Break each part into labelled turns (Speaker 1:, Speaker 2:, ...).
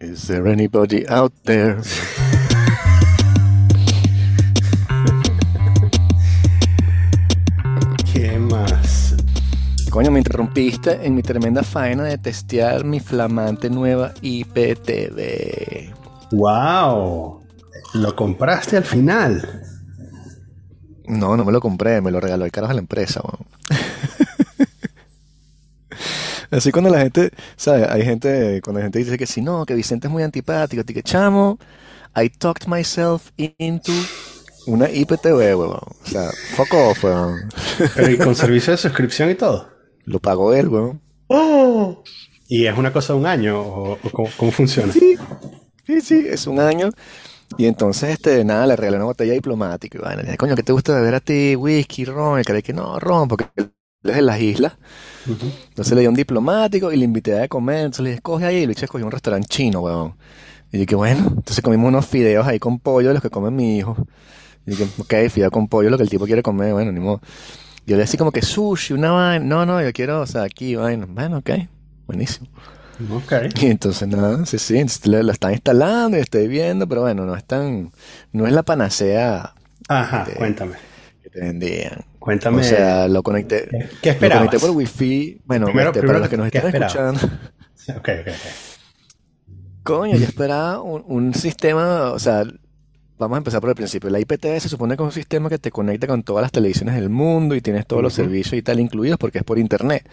Speaker 1: Is there anybody out there?
Speaker 2: ¿Qué más?
Speaker 1: Coño, me interrumpiste en mi tremenda faena de testear mi flamante nueva IPTV.
Speaker 2: ¡Wow! Lo compraste al final.
Speaker 1: No, no me lo compré, me lo regaló el carajo a la empresa, weón. Así cuando la gente, ¿sabes? Hay gente, cuando la gente dice que si no, que Vicente es muy antipático, que chamo, I talked myself into una IPTV, weón. O sea, fuck off, weón.
Speaker 2: Pero y con servicio de suscripción y todo.
Speaker 1: Lo pagó él, weón.
Speaker 2: ¡Oh! ¿Y es una cosa de un año o, o cómo, cómo funciona?
Speaker 1: Sí, sí, sí, es un año. Y entonces, este, nada, le regalé una botella diplomática. Y bueno, le dije, coño, ¿qué te gusta beber a ti? Whisky, ron. Y que no, ron, porque él es de las islas. Entonces le di un diplomático y le invité a comer. Entonces le dije, escoge ahí. Y le dije, escogí un restaurante chino, weón. Y dije, bueno. Entonces comimos unos fideos ahí con pollo de los que come mi hijo. Y dije, ok, fideo con pollo, lo que el tipo quiere comer, bueno, ni modo. Yo le decía como que sushi, una vaina. No, no, yo quiero, o sea, aquí, vaina. Bueno, ok, buenísimo.
Speaker 2: Ok.
Speaker 1: Y entonces nada, sí, sí, entonces lo, lo están instalando y estoy viendo, pero bueno, no es tan, no es la panacea
Speaker 2: Ajá, cuéntame.
Speaker 1: que te vendían.
Speaker 2: Cuéntame.
Speaker 1: O sea, lo conecté,
Speaker 2: ¿Qué, qué
Speaker 1: lo
Speaker 2: esperabas?
Speaker 1: conecté por wifi. Bueno,
Speaker 2: Primero-
Speaker 1: este,
Speaker 2: primero,
Speaker 1: para los que nos
Speaker 2: ¿qué
Speaker 1: están
Speaker 2: esperabas?
Speaker 1: escuchando,
Speaker 2: Ok, ok, ok.
Speaker 1: coño, yo esperaba un, un sistema, o sea, vamos a empezar por el principio. La IPTV se supone que es un sistema que te conecta con todas las televisiones del mundo y tienes todos los servicios y tal incluidos porque es por internet.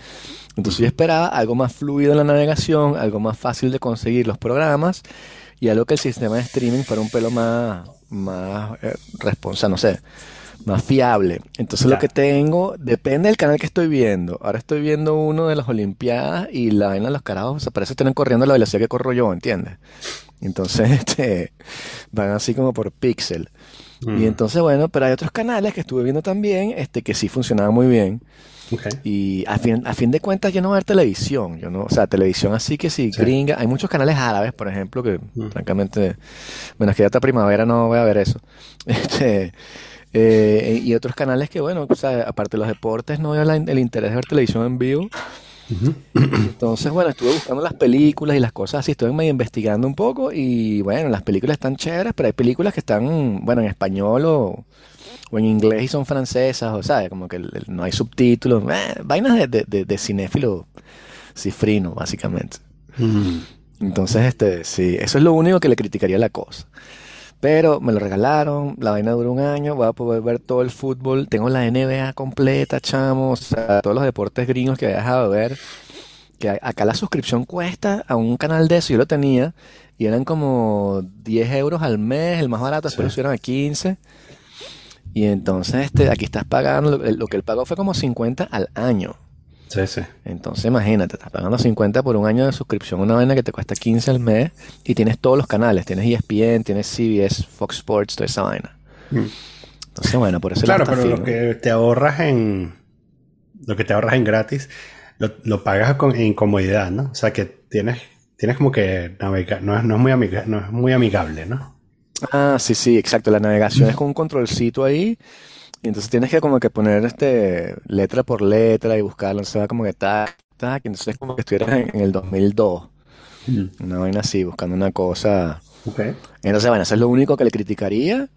Speaker 1: Entonces yo esperaba algo más fluido en la navegación, algo más fácil de conseguir los programas y algo que el sistema de streaming fuera un pelo más, más eh, responsable, no sé, más fiable. Entonces
Speaker 2: Ya.
Speaker 1: lo que tengo depende del canal que estoy viendo. Ahora estoy viendo uno de las Olimpiadas y la vaina de los carajos, o sea, parece que están corriendo a la velocidad que corro yo, ¿entiendes? Entonces, este, van así como por píxel. Y
Speaker 2: Mm,
Speaker 1: entonces, bueno, pero hay otros canales que estuve viendo también, este, que sí funcionaban muy bien. Y a fin, a fin de cuentas yo no voy a ver televisión, yo no, o sea, televisión así que sí,
Speaker 2: Sí.
Speaker 1: gringa. Hay muchos canales árabes, por ejemplo, que
Speaker 2: Mm.
Speaker 1: francamente, bueno, es que ya esta primavera no voy a ver eso. Este, eh, y otros canales que, bueno, o sea, aparte de los deportes, no veo la- el interés de ver televisión en vivo. Entonces, bueno, estuve buscando las películas y las cosas así, estuve medio investigando un poco y bueno, las películas están chéveres, pero hay películas que están, bueno, en español o, o en inglés y son francesas, o sea, como que el- el- no hay subtítulos, eh, vainas de, de, de, de cinéfilo cifrino, básicamente. Entonces, este, sí, eso es lo único que le criticaría a la cosa. Pero me lo regalaron, la vaina dura un año, voy a poder ver todo el fútbol, tengo la NBA completa, chamo, o sea, todos los deportes gringos que había dejado de ver. Que acá la suscripción cuesta a un canal de eso, yo lo tenía, y eran como 10 euros al mes, el más barato, después
Speaker 2: Sí.
Speaker 1: lo subieron a 15. Y entonces, este, aquí estás pagando, lo, lo que él pagó fue como 50 al año.
Speaker 2: Sí, sí.
Speaker 1: Entonces imagínate, estás pagando 50 por un año de suscripción, una vaina que te cuesta 15 al mes y tienes todos los canales, tienes ESPN, tienes CBS, Fox Sports, toda esa vaina.
Speaker 2: Mm.
Speaker 1: Entonces bueno, por eso
Speaker 2: Claro, pero lo que te ahorras en. Lo que te ahorras en gratis, lo, lo pagas con, en comodidad, ¿no? O sea que tienes, tienes como que navegar. No es, no es muy amiga, no es muy amigable, ¿no?
Speaker 1: Ah, sí, sí, exacto, la navegación es con un controlcito ahí y entonces tienes que como que poner este letra por letra y buscarlo, entonces va como que tac, tac, y entonces es como que estuvieras en, en el 2002,
Speaker 2: Mm.
Speaker 1: una vaina así, buscando una cosa...
Speaker 2: Ok.
Speaker 1: Entonces, bueno, eso es lo único que le criticaría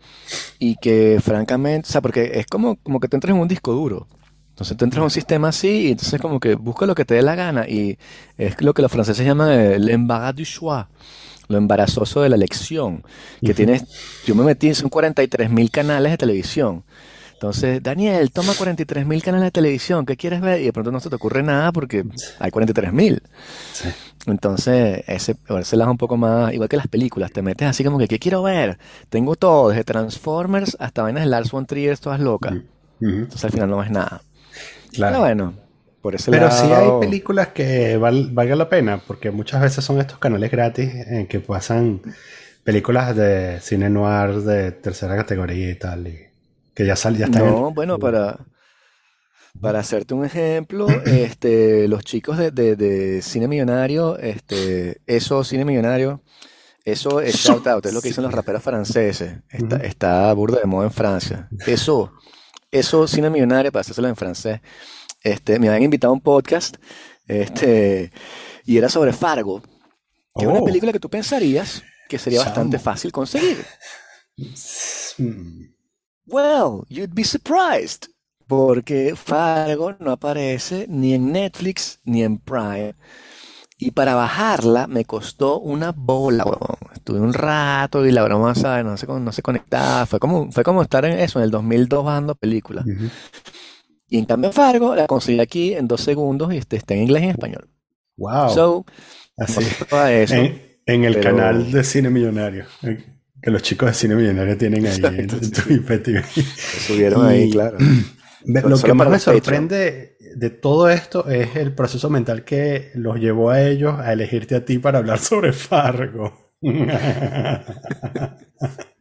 Speaker 1: y que francamente, o sea, porque es como, como que te entras en un disco duro. Entonces tú entras en un sistema así y entonces como que busca lo que te dé la gana y es lo que los franceses llaman el embarras du choix, lo embarazoso de la elección, que tienes, yo me metí, son 43 mil canales de televisión. Entonces, Daniel, toma 43 mil canales de televisión, ¿qué quieres ver? Y de pronto no se te ocurre nada porque hay 43 mil.
Speaker 2: Sí.
Speaker 1: Entonces, ese, ese lado un poco más, igual que las películas, te metes así como que, ¿qué quiero ver? Tengo todo, desde Transformers hasta vainas de Lars von Trier, todas locas. Entonces al final no ves nada.
Speaker 2: Claro.
Speaker 1: Pero bueno, por ese
Speaker 2: Pero
Speaker 1: lado...
Speaker 2: sí hay películas que val- valga la pena, porque muchas veces son estos canales gratis en que pasan películas de cine noir de tercera categoría y tal, y que ya, sal, ya están en-
Speaker 1: No, bueno, para, para hacerte un ejemplo, este, los chicos de, de, de Cine Millonario, este, eso, Cine Millonario, eso es shout out, es lo que dicen los raperos franceses. Está,
Speaker 2: Ujú.
Speaker 1: está burda de moda en Francia. Eso, eso, Cine Millonario, para hacérselo en francés, este, me habían invitado a un podcast, este, y era sobre Fargo. Que es una
Speaker 2: Oh.
Speaker 1: película que tú pensarías que sería bastante fácil conseguir. Well, you'd be surprised. Porque Fargo no aparece ni en Netflix ni en Prime. Y para bajarla me costó una bola. Estuve un rato y la broma, ¿sabes? No se, no se conectaba. Fue como, fue como estar en eso, en el 2002 bajando películas. Y en cambio Fargo la conseguí aquí en dos segundos y este, está en inglés y en español.
Speaker 2: Wow.
Speaker 1: So,
Speaker 2: Así.
Speaker 1: no eso.
Speaker 2: En, en el
Speaker 1: pero-
Speaker 2: canal de Cine Millonario. Que los chicos de Cine Millonario tienen ahí en, tu IPTV.
Speaker 1: Lo subieron ahí, claro.
Speaker 2: Lo que más me sorprende de todo esto es el proceso mental que los llevó a ellos a elegirte a ti para hablar sobre Fargo.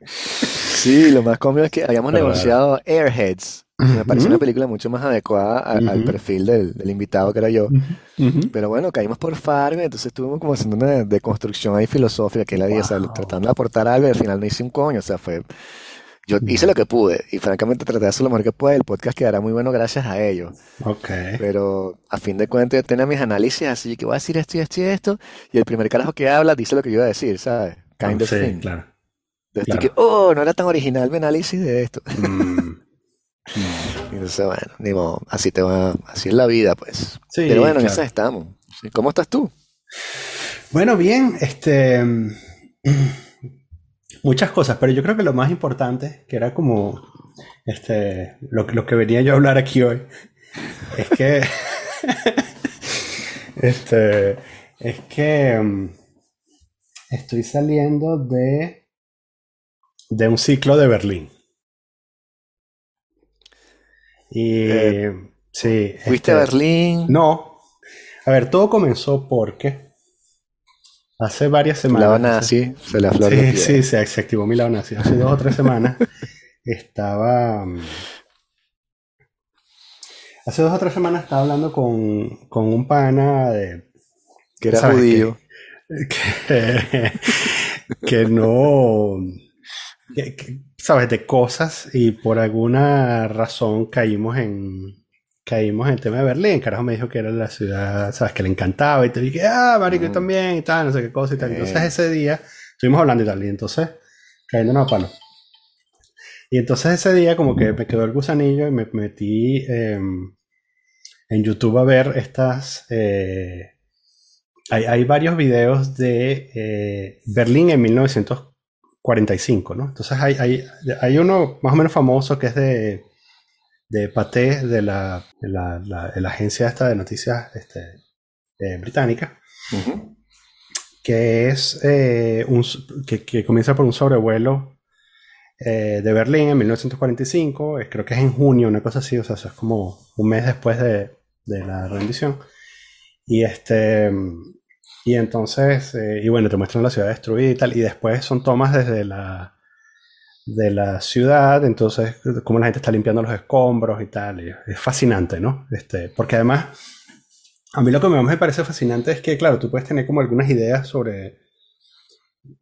Speaker 1: Sí, lo más cómico es que habíamos negociado Airheads. Me pareció una película mucho más adecuada a- al perfil del, del invitado que era yo.
Speaker 2: Ujú.
Speaker 1: Pero bueno, caímos por Fargo, entonces estuvimos como haciendo una deconstrucción ahí filosófica que la día, o sea,
Speaker 2: Wow.
Speaker 1: tratando de aportar algo y al final no hice un coño, o sea, fue... Yo hice lo que pude y francamente traté de hacer lo mejor que pude. El podcast quedará muy bueno gracias a ellos.
Speaker 2: Ok.
Speaker 1: Pero a fin de cuentas yo tenía mis análisis así que voy a decir esto y esto y esto y el primer carajo que habla dice lo que yo iba a decir, ¿sabes? Kind of
Speaker 2: sí,
Speaker 1: thing.
Speaker 2: claro.
Speaker 1: Entonces,
Speaker 2: claro.
Speaker 1: que, oh, no era tan original mi análisis de esto.
Speaker 2: Mm.
Speaker 1: Entonces, bueno, ni modo, así te va, así es la vida, pues.
Speaker 2: Sí,
Speaker 1: Pero bueno, en esas estamos. ¿Cómo estás tú?
Speaker 2: Bueno, bien, este. Muchas cosas, pero yo creo que lo más importante, que era como este, lo, que- lo que venía yo a hablar aquí hoy, es que. este. Es que. mm, Estoy saliendo de. de un ciclo de Berlín. Y.
Speaker 1: Eh,
Speaker 2: sí.
Speaker 1: ¿Fuiste a
Speaker 2: este,
Speaker 1: Berlín?
Speaker 2: no. A ver, todo comenzó porque hace varias
Speaker 1: La
Speaker 2: semanas.
Speaker 1: van
Speaker 2: hace-
Speaker 1: así, se la flor
Speaker 2: Sí, sí, se, se activó mi lado nazi. Hace dos o tres semanas estaba. mm, Hace dos o tres semanas estaba hablando con, con un pana de.
Speaker 1: Que era
Speaker 2: ¿sabes
Speaker 1: judío.
Speaker 2: Que, que no. que- que, ¿Sabes? De cosas y por alguna razón caímos en. Caímos en el tema de Berlín. Carajo me dijo que era la ciudad, ¿sabes? Que le encantaba y te dije, ah, marico, yo
Speaker 1: Ujú.
Speaker 2: también y tal, no sé qué cosa y tal. Entonces
Speaker 1: Eh.
Speaker 2: ese día estuvimos hablando y tal, y entonces cayéndonos a palo. Y entonces ese día como que me quedó el gusanillo y me metí em, en YouTube a ver estas... eh, hay, hay varios videos de eh, Berlín en 1945, ¿no? Entonces hay, hay, hay uno más o menos famoso que es de, de Pathé, de la, de la, la- de la agencia esta de noticias este, eh, británica que es eh, un, que, que comienza por un sobrevuelo eh, de Berlín en 1945, eh, creo que es en junio, una cosa así, o sea, eso es como un mes después de, de la rendición. Y este y entonces, eh, y bueno, te muestran la ciudad destruida y tal, y después son tomas desde la de la ciudad, entonces cómo la gente está limpiando los escombros y tal, es fascinante, ¿no? Este, porque además a mí lo que más me parece fascinante es que, claro, tú puedes tener como algunas ideas sobre.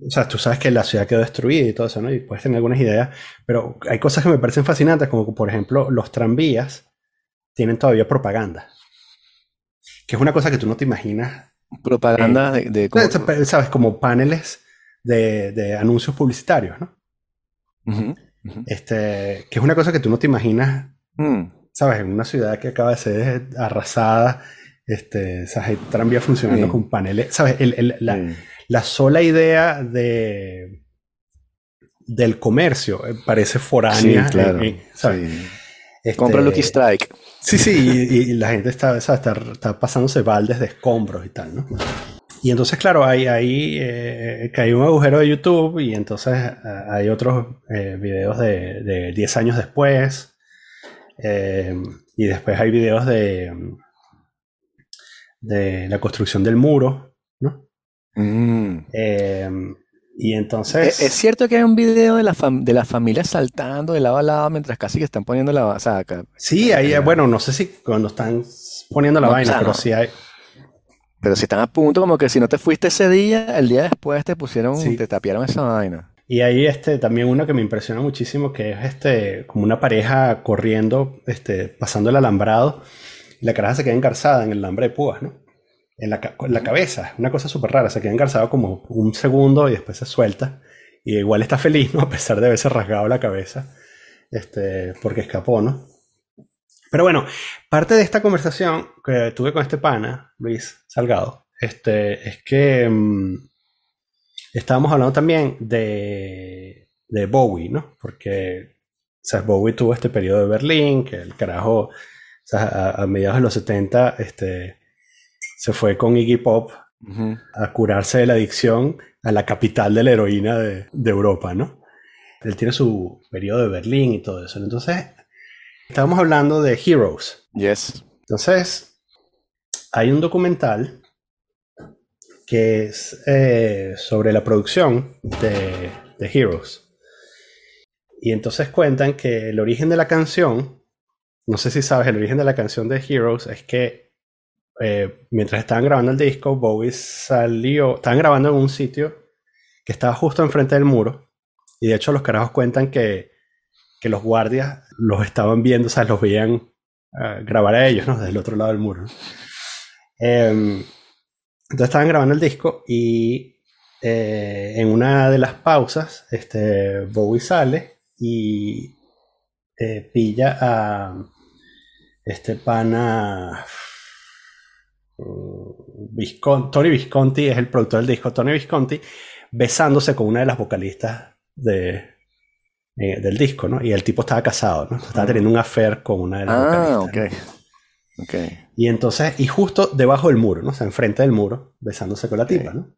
Speaker 2: O sea, tú sabes que la ciudad quedó destruida y todo eso, ¿no? Y puedes tener algunas ideas, pero hay cosas que me parecen fascinantes, como por ejemplo, los tranvías tienen todavía propaganda. Que es una cosa que tú no te imaginas.
Speaker 1: Propaganda de,
Speaker 2: ¿Sabes? Como paneles de, de anuncios publicitarios, ¿no? Este, que es una cosa que tú no te imaginas
Speaker 1: Mm,
Speaker 2: ¿sabes? En una ciudad que acaba de ser arrasada, este, ¿sabes? El tranvía funcionando con paneles, ¿sabes? El- el- la, sola idea de del comercio eh, parece foránea,
Speaker 1: Sí, claro.
Speaker 2: en- en- ¿sabes?
Speaker 1: sí.
Speaker 2: Este,
Speaker 1: Compra Lucky Strike.
Speaker 2: Sí, sí, y, y la gente está, está, está pasándose baldes de escombros y tal, ¿no? Y entonces, claro, hay, ahí eh, que hay un agujero de YouTube y entonces eh, hay otros eh, videos de, de 10 años después. eh, y después hay videos de, de la construcción del muro, ¿no?
Speaker 1: Mm.
Speaker 2: Eh, y
Speaker 1: ¿Es,
Speaker 2: entonces...
Speaker 1: es cierto que hay un video de la, fam- de la familia saltando de lado a lado mientras casi que están poniendo la... O sea, acá-
Speaker 2: sí, ahí,
Speaker 1: eh,
Speaker 2: bueno, no sé si cuando están poniendo la
Speaker 1: No, o
Speaker 2: vaina,
Speaker 1: sea,
Speaker 2: pero
Speaker 1: no.
Speaker 2: sí hay...
Speaker 1: pero si están a punto, como que si no te fuiste ese día, el día después te pusieron,
Speaker 2: Sí.
Speaker 1: te tapiaron esa vaina.
Speaker 2: Y hay este, también uno que me impresiona muchísimo, que es este, como una pareja corriendo, este, pasando el alambrado, y la caraja se queda engarzada en el alambre de púas, ¿no? En la, en la cabeza. Una cosa súper rara. Se queda engarzado como un segundo y después se suelta. Y igual está feliz, ¿no? A pesar de haberse rasgado la cabeza. Este, porque escapó, ¿no? Pero bueno, parte de esta conversación que tuve con este pana, Luis Salgado, este, es que mm, estábamos hablando también de, de Bowie, ¿no? Porque o sea, Bowie tuvo este periodo de Berlín, que el carajo, o sea, a, a mediados de los 70, este, se fue con Iggy Pop a curarse de la adicción a la capital de la heroína de, de Europa, ¿no? Él tiene su periodo de Berlín y todo eso. Entonces, estábamos hablando de Heroes.
Speaker 1: Yes.
Speaker 2: Entonces, hay un documental que es eh, sobre la producción de, de Heroes. Y entonces cuentan que el origen de la canción, no sé si sabes, el origen de la canción de Heroes es que eh, mientras estaban grabando el disco, Bowie salió, estaban grabando en un sitio que estaba justo enfrente del muro. Y de hecho los carajos cuentan que, que los guardias los estaban viendo, o sea, los veían ah, grabar a ellos, ¿no? Desde el otro lado del muro. Em, entonces estaban grabando el disco y eh, en una de las pausas, este, Bowie sale y eh, pilla a este pana Tony Visconti es el productor del disco, Tony Visconti besándose con una de las vocalistas de, eh, del disco, ¿no? Y el tipo estaba casado, ¿no? Estaba teniendo un affair con una de las
Speaker 1: Ah,
Speaker 2: vocalistas.
Speaker 1: ok.
Speaker 2: ¿no?
Speaker 1: Ok.
Speaker 2: Y entonces, y justo debajo del muro, ¿no? O sea, enfrente del muro, besándose con la tipa,
Speaker 1: Ok.
Speaker 2: ¿no?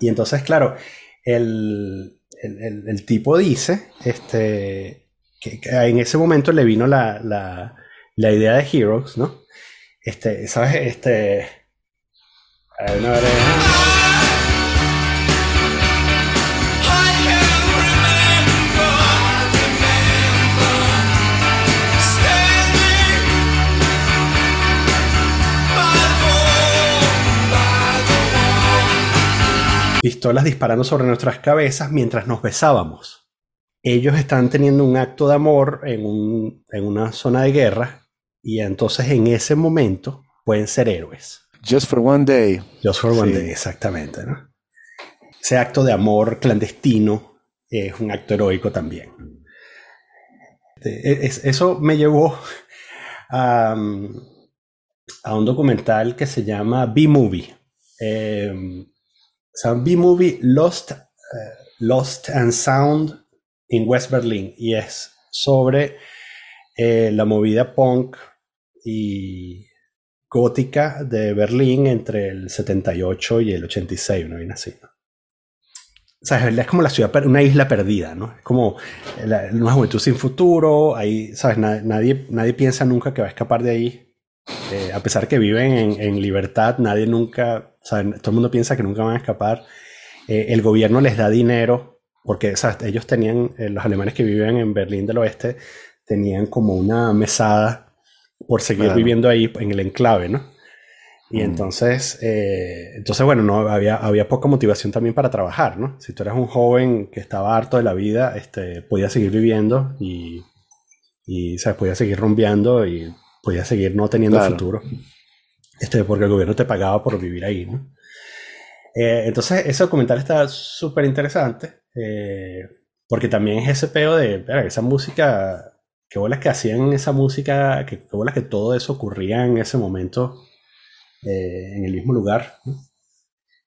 Speaker 2: Y entonces, claro, el, el- el- el tipo dice este, que, que en ese momento le vino la, la- la idea de Heroes, ¿no? Este, ¿sabes? Este. a
Speaker 3: wall.
Speaker 2: pistolas disparando sobre nuestras cabezas mientras nos besábamos. Ellos están teniendo un acto de amor en, un- en una zona de guerra y entonces en ese momento pueden ser héroes.
Speaker 1: Just for one day.
Speaker 2: Just for one
Speaker 1: Sí.
Speaker 2: day, exactamente. ¿no? Ese acto de amor clandestino es un acto heroico también. Este, es- eso me llevó a, um, a un documental que se llama B-Movie. Eh, o sea, B-Movie Lost, eh, Lost and Sound in West Berlin. Y es sobre eh, la movida punk y gótica de Berlín entre el 78 y el 86, una vaina así. ¿no? O sea, es como la ciudad, una isla perdida, ¿no? Es como una juventud sin futuro, ahí, ¿sabes? Na- nadie, nadie piensa nunca que va a escapar de ahí. Eh, a pesar que viven en, en libertad, nadie nunca, sea, todo el mundo piensa que nunca van a escapar. Eh, el gobierno les da dinero, porque ¿sabes? ellos tenían, eh, los alemanes que viven en Berlín del Oeste, tenían como una mesada por seguir
Speaker 1: Claro.
Speaker 2: viviendo ahí en el enclave, ¿no? Y
Speaker 1: Mm.
Speaker 2: entonces, eh, entonces, bueno, no, había, había poca motivación también para trabajar, ¿no? Si tú eras un joven que estaba harto de la vida, este, podías seguir viviendo y, y ¿sabes? podías seguir rumbeando y podías seguir no teniendo
Speaker 1: Claro.
Speaker 2: futuro, este, porque el gobierno te pagaba por vivir ahí, ¿no? Eh, entonces, ese documental está súper interesante, eh, porque también es ese peo de, esa música, qué bolas que hacían esa música, que, qué bolas que todo eso ocurría en ese momento eh, en el mismo lugar. ¿no?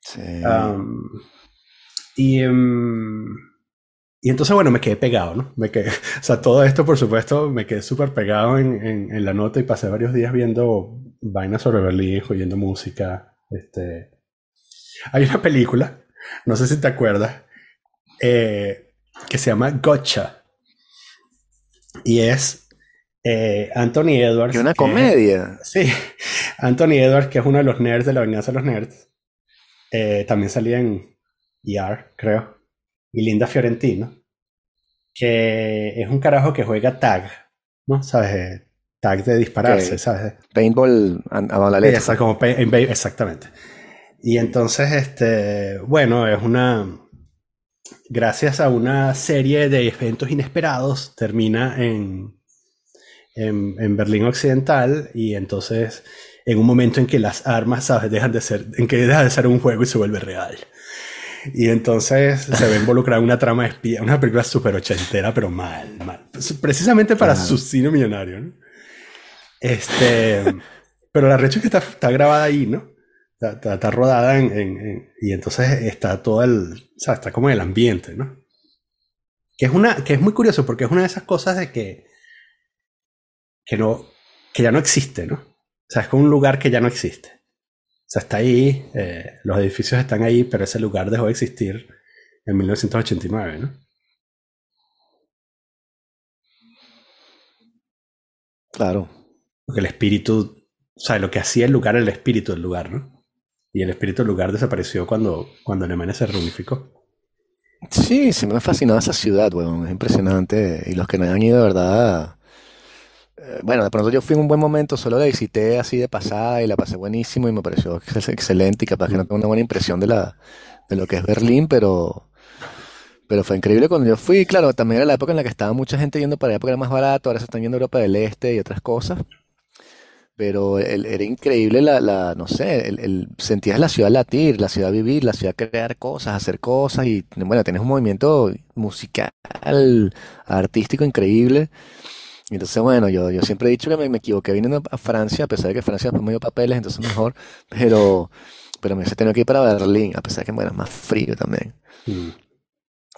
Speaker 1: Sí.
Speaker 2: Y, em, y entonces, bueno, me quedé pegado, ¿no? Me quedé, o sea, todo esto, por supuesto, me quedé súper pegado en, en- en la nota y pasé varios días viendo vainas sobre Berlín, oyendo música. Este... Hay una película, no sé si te acuerdas, eh, que se llama Gotcha. Y es eh, Anthony Edwards.
Speaker 1: y una
Speaker 2: que-
Speaker 1: comedia.
Speaker 2: Sí, Anthony Edwards, que es uno de los nerds de la venganza de los nerds, eh, también salía en ER, creo, y Linda Fiorentino, que es un carajo que juega tag, ¿no? ¿Sabes? Eh, Tag de dispararse. ¿sabes?
Speaker 1: Paintball a, la
Speaker 2: en ba- exactamente. Y entonces, este, bueno, es una, gracias a una serie de eventos inesperados, termina en, en, en Berlín Occidental y entonces en un momento en que las armas, ¿sabes? Dejan de ser, en que deja de ser un juego y se vuelve real. Y entonces se ve involucrada en una trama de espía, una película súper ochentera, pero mal, mal. Pues, Precisamente para
Speaker 1: Claro.
Speaker 2: su cine millonario, ¿no? Este, pero la recha es que está, está grabada ahí, ¿no? Está, está- está rodada en, en- en- y entonces está todo el, o sea, está como en el ambiente, ¿no? Que es una, que es muy curioso porque es una de esas cosas de que, que no, que ya no existe, ¿no? O sea, es como un lugar que ya no existe. O sea, está ahí, eh, los edificios están ahí, pero ese lugar dejó de existir en 1989, ¿no?
Speaker 1: Claro.
Speaker 2: Porque el espíritu, o sea, lo que hacía el lugar era el espíritu del lugar, ¿no? Y el espíritu del lugar desapareció cuando, cuando Alemania se reunificó.
Speaker 1: Sí, sí me ha fascinado esa ciudad, weón. Es impresionante. Y los que no hayan ido, de verdad. eh, Bueno, de pronto yo fui en un buen momento, solo la visité así de pasada y la pasé buenísimo y me pareció ex- excelente y capaz que no tengo una buena impresión de la, de lo que es Berlín, pero, pero fue increíble cuando yo fui. Claro, también era la época en la que estaba mucha gente yendo para allá porque era más barato, ahora se están yendo a Europa del Este y otras cosas. Pero el- era increíble la, la, no sé, el, el- sentías la ciudad latir, la ciudad vivir, la ciudad crear cosas, hacer cosas y bueno, tienes un movimiento musical, artístico increíble. Entonces, bueno, yo, yo siempre he dicho que me, me equivoqué viniendo a Francia, a pesar de que Francia después me dio papeles, entonces mejor, pero, pero me hubiese tenido que ir para Berlín, a pesar de que bueno, es más frío también.
Speaker 2: Mm.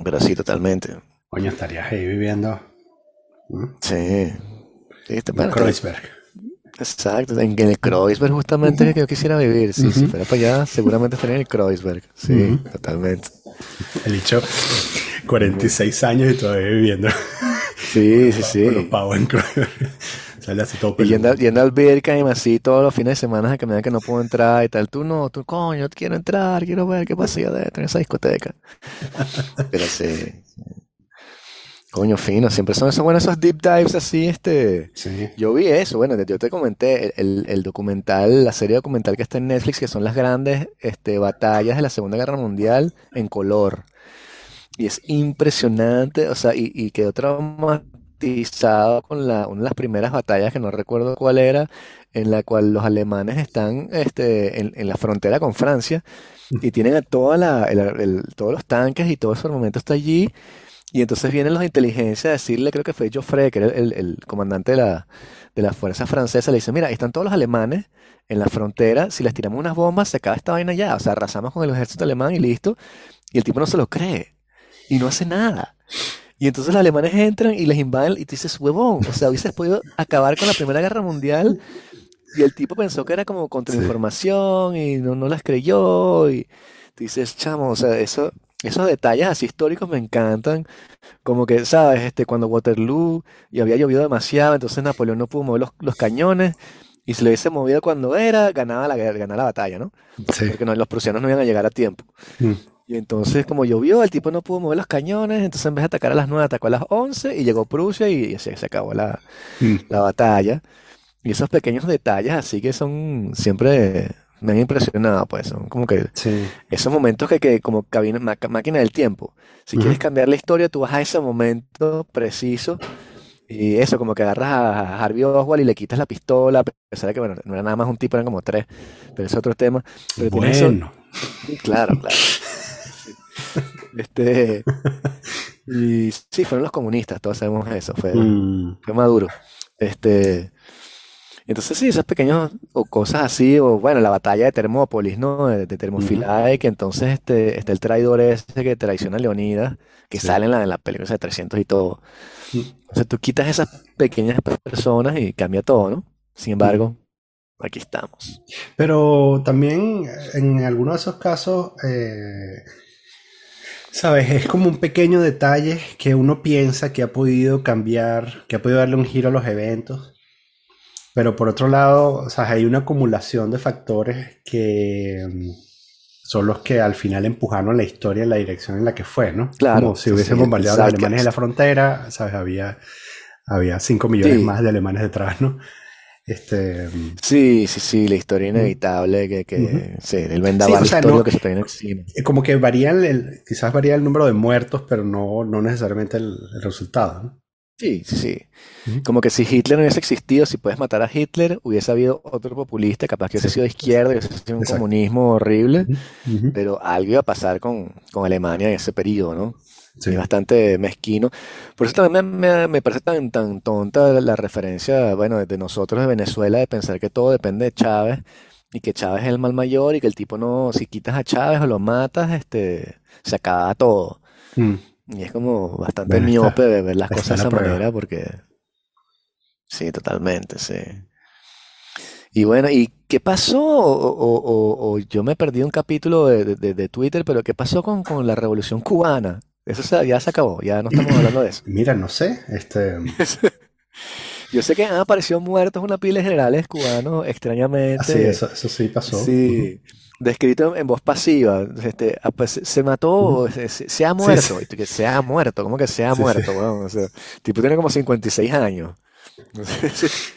Speaker 1: Pero sí, totalmente.
Speaker 2: Coño, estarías ahí viviendo. ¿Mm?
Speaker 1: Sí. Sí, te- bueno,
Speaker 2: Kreuzberg.
Speaker 1: Exacto, en el Kreuzberg justamente es que yo quisiera vivir. Sí, si
Speaker 2: Ujú.
Speaker 1: fuera para allá, seguramente estaría en el Kreuzberg. Sí,
Speaker 2: Ujú.
Speaker 1: totalmente.
Speaker 2: El dicho 46 años y todavía viviendo
Speaker 1: Sí, sí,
Speaker 2: con los
Speaker 1: sí.
Speaker 2: pavos en Kreuzberg. Sale así todo
Speaker 1: Y yendo, yendo al Birkenheim así todos los fines de semana que me dan que no puedo entrar y tal. Tú no, tú coño, quiero entrar, quiero ver qué pasa allá adentro en esa discoteca. Pero sí. Coño, fino, siempre son esos buenos esos deep dives así, este.
Speaker 2: Sí.
Speaker 1: Yo vi eso, bueno, yo te comenté el, el- documental, la serie documental que está en Netflix, que son las grandes este, batallas de la Segunda Guerra Mundial en color. Y es impresionante, o sea, y, y quedó traumatizado con la, una de las primeras batallas, que no recuerdo cuál era, en la cual los alemanes están este, en, en la frontera con Francia y tienen a toda la, el- el- todos los tanques y todo ese armamento está allí. Y entonces vienen los de inteligencia a decirle, creo que fue Joffre, que era el, el- comandante de la, de la fuerza francesa, le dice, mira, están todos los alemanes en la frontera, si les tiramos unas bombas se acaba esta vaina ya, o sea, arrasamos con el ejército alemán y listo. Y el tipo no se lo cree y no hace nada. Y entonces los alemanes entran y les invaden y tú dices, huevón, o sea, hubieses podido acabar con la Primera Guerra Mundial y el tipo pensó que era como contrainformación y no, no las creyó y tú dices, chamo, o sea, eso, esos detalles así históricos me encantan, como que, ¿sabes? Este, cuando Waterloo y había llovido demasiado, entonces Napoleón no pudo mover los, los cañones y si lo hubiese movido cuando era, ganaba la, guerra- ganaba la batalla, ¿no?
Speaker 2: Sí.
Speaker 1: Porque no, los prusianos no iban a llegar a tiempo.
Speaker 2: Mm.
Speaker 1: Y entonces, como llovió, el tipo no pudo mover los cañones, entonces en vez de atacar a las 9, atacó a las 11 y llegó Prusia y se acabó la,
Speaker 2: Mm.
Speaker 1: la batalla. Y esos pequeños detalles así que son siempre me han impresionado, pues son como que
Speaker 2: Sí.
Speaker 1: esos momentos que, que como cabina, máquina del tiempo. Si quieres cambiar la historia, tú vas a ese momento preciso y eso, como que agarras a Harvey Oswald y le quitas la pistola, a pesar de que, bueno, no era nada más un tipo, eran como tres, pero es otro tema. Pero tienes eso-
Speaker 2: Bueno.
Speaker 1: Sí, Claro, claro. Este, y sí, fueron los comunistas, todos sabemos eso, fue,
Speaker 2: Mm.
Speaker 1: fue Maduro. Este, entonces sí, esos pequeños o cosas así, o bueno, la batalla de Termópolis, ¿no? De, de Termophilae, que entonces este, está el traidor ese que traiciona a Leonidas, que
Speaker 2: Sí.
Speaker 1: sale en la, en la película de 300 y todo.
Speaker 2: Mm.
Speaker 1: Entonces tú quitas esas pequeñas personas y cambia todo, ¿no? Sin embargo, aquí estamos.
Speaker 2: Pero también en algunos de esos casos, eh, sabes, es como un pequeño detalle que uno piensa que ha podido cambiar, que ha podido darle un giro a los eventos. Pero por otro lado, o sea, hay una acumulación de factores que mm, son los que al final empujaron la historia en la dirección en la que fue, ¿no?
Speaker 1: Claro,
Speaker 2: Como si hubiesen
Speaker 1: sí,
Speaker 2: bombardeado a los alemanes en la frontera, sabes, había, había 5 millones
Speaker 1: Sí.
Speaker 2: más de alemanes detrás, ¿no? Este, mm,
Speaker 1: Sí, sí, sí, la historia inevitable que, que
Speaker 2: Ujú.
Speaker 1: sí, el vendaval
Speaker 2: Sí, o sea, no-
Speaker 1: que se viene encima.
Speaker 2: Eh, Como que varía el- quizás varía el número de muertos, pero no, no necesariamente el, el resultado, ¿no?
Speaker 1: Sí, sí, sí.
Speaker 2: Ujú.
Speaker 1: Como que si Hitler no hubiese existido, si puedes matar a Hitler, hubiese habido otro populista, capaz que hubiese
Speaker 2: Sí.
Speaker 1: sido de izquierda, hubiese sido un
Speaker 2: Exacto.
Speaker 1: comunismo horrible,
Speaker 2: Ujú. Ujú.
Speaker 1: pero algo iba a pasar con, con Alemania en ese periodo, ¿no?
Speaker 2: Sí.
Speaker 1: Es bastante mezquino. Por eso también me, me- me parece tan, tan tonta la, la referencia, bueno, de, de nosotros de Venezuela, de pensar que todo depende de Chávez y que Chávez es el mal mayor y que el tipo no, si quitas a Chávez o lo matas, este, se acaba todo.
Speaker 2: Mm.
Speaker 1: Y es como bastante
Speaker 2: Bueno,
Speaker 1: miope de ver las cosas de esa
Speaker 2: prueba.
Speaker 1: manera porque sí, totalmente, sí. Y bueno, ¿y qué pasó? O, o- o- o yo me perdí un capítulo de, de- de Twitter, pero ¿qué pasó con, con la Revolución Cubana? Eso se- ya se acabó, ya no estamos hablando de eso.
Speaker 2: Mira, no sé, este,
Speaker 1: Yo sé que han aparecido muertos una pila de generales cubanos extrañamente.
Speaker 2: eso, eso sí pasó.
Speaker 1: Sí, descrito en voz pasiva. Este, ah, pues, se mató, se, ha muerto.
Speaker 2: sí.
Speaker 1: Que se ha muerto, ¿cómo que se ha
Speaker 2: Sí,
Speaker 1: muerto, weón? O sea, el tipo tiene como 56 años. Entonces,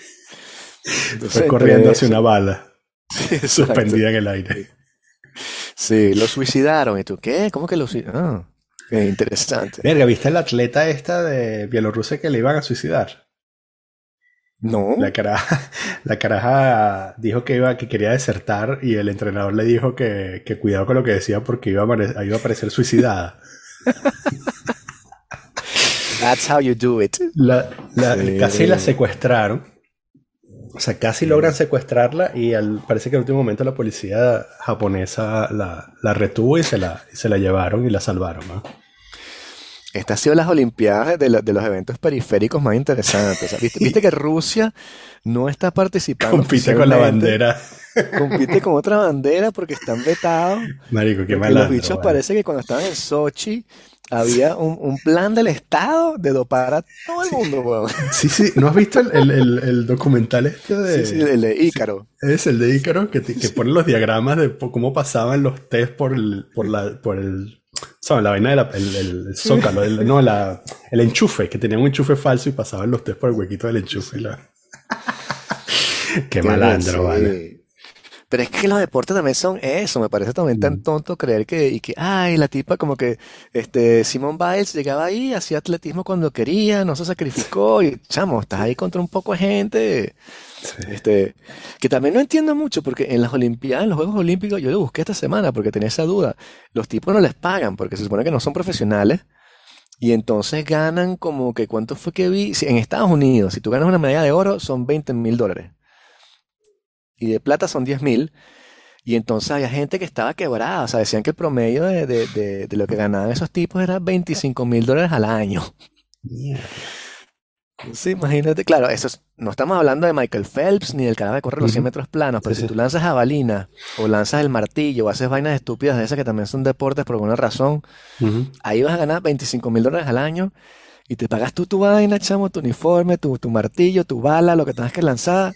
Speaker 2: Fue corriendo
Speaker 1: entre
Speaker 2: hacia una bala suspendida en el aire.
Speaker 1: Sí, lo suicidaron. ¿Y tú qué? ¿Cómo que lo suicidaron? Ah, qué interesante.
Speaker 2: Verga, ¿viste la atleta esta de Bielorrusia que le iban a suicidar?
Speaker 1: No.
Speaker 2: La caraja, la caraja dijo que iba, que quería desertar y el entrenador le dijo que, que cuidado con lo que decía porque iba a, iba a aparecer suicidada.
Speaker 1: That's how you do it.
Speaker 2: La, la-
Speaker 1: Sí.
Speaker 2: Casi la secuestraron. O sea, casi logran secuestrarla y al, parece que al último momento la policía japonesa la, la retuvo y se la, y se la llevaron y la salvaron. ¿no?
Speaker 1: Estas han sido las Olimpiadas de, de los eventos periféricos más interesantes. O sea, ¿viste, viste que Rusia no está participando
Speaker 2: Compite con la bandera.
Speaker 1: Compite con otra bandera porque están vetados.
Speaker 2: Marico, qué
Speaker 1: Porque los
Speaker 2: malandro.
Speaker 1: bichos
Speaker 2: vale.
Speaker 1: parece que cuando estaban en Sochi había un, un plan del Estado de dopar a todo el mundo, weón.
Speaker 2: Sí, sí, ¿no has visto el, el- el- el documental este de...
Speaker 1: Sí, sí, el de Ícaro.
Speaker 2: Es el de Ícaro que, te- que pone los diagramas de cómo pasaban los test por el, por la, por el, ¿sabes? La vaina del el, el- el zócalo, el- no, la, el enchufe, que tenían un enchufe falso y pasaban los test por el huequito del enchufe. la- Qué malandro,
Speaker 1: Sí.
Speaker 2: vale.
Speaker 1: Pero es que los deportes también son eso, me parece también tan tonto creer que, y que, ay, la tipa como que, este, Simone Biles llegaba ahí, hacía atletismo cuando quería, no se sacrificó, y chamo, estás ahí contra un poco de gente,
Speaker 2: Sí.
Speaker 1: este, que también no entiendo mucho, porque en las Olimpiadas, en los Juegos Olímpicos, yo lo busqué esta semana porque tenía esa duda, los tipos no les pagan, porque se supone que no son profesionales, y entonces ganan como que, ¿cuánto fue que vi? Si- En Estados Unidos, si tú ganas una medalla de oro, son 20 mil dólares y de plata son 10 mil. Y entonces había gente que estaba quebrada. O sea, decían que el promedio de, de- de- de lo que ganaban esos tipos era 25 mil dólares al año. Sí, imagínate. Claro, eso es- no estamos hablando de Michael Phelps ni del carajo que corre los 100
Speaker 2: Ujú.
Speaker 1: metros planos, pero
Speaker 2: Sí,
Speaker 1: si
Speaker 2: sí.
Speaker 1: tú lanzas jabalina o lanzas el martillo o haces vainas estúpidas de esas que también son deportes por alguna razón, ahí vas a ganar 25 mil dólares al año y te pagas tú tu vaina, chamo, tu uniforme, tu, tu martillo, tu bala, lo que tengas que lanzar.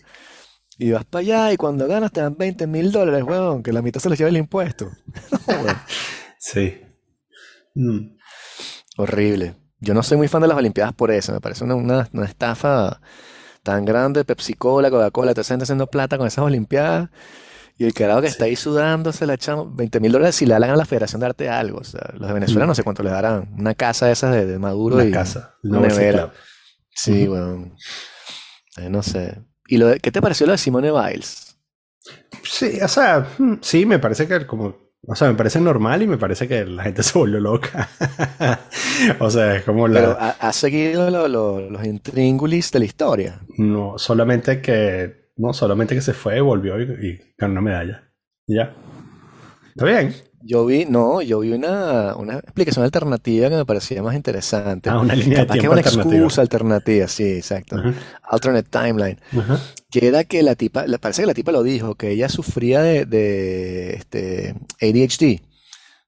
Speaker 1: Y vas para allá y cuando ganas te dan 20 mil dólares, huevón, que la mitad se los lleva el impuesto.
Speaker 2: Sí. Mm.
Speaker 1: Horrible. Yo no soy muy fan de las Olimpiadas por eso. Me parece una, una- una estafa tan grande. Pepsi Cola, Coca-Cola, te están haciendo plata con esas Olimpiadas. Y el carajo que está ahí sudándose, le echan 20 mil dólares si le dan a la Federación de Arte algo. O sea, los de Venezuela no sé cuánto le darán. Una casa de esas de, de Maduro
Speaker 2: Una
Speaker 1: y
Speaker 2: casa.
Speaker 1: una nevera. Sí, weón. Eh, no sé. ¿Y lo de- qué te pareció lo de Simone Biles?
Speaker 2: Sí, o sea, mm, sí, me parece que como, o sea, me parece normal y me parece que la gente se volvió loca. O sea, es como
Speaker 1: Pero
Speaker 2: la,
Speaker 1: ha, ha seguido lo- lo- los intríngulis de la historia.
Speaker 2: no, solamente que, no, solamente que se fue, volvió y, y ganó una medalla. Y Ya. Está bien.
Speaker 1: Yo vi, no, yo vi una, una explicación alternativa que me parecía más interesante.
Speaker 2: Ah, una línea de
Speaker 1: Capaz que es
Speaker 2: tiempo
Speaker 1: una
Speaker 2: alternativa.
Speaker 1: excusa alternativa, sí, exacto. Alternate timeline. Que era que la tipa, parece que la tipa lo dijo, que ella sufría de, de este, ADHD,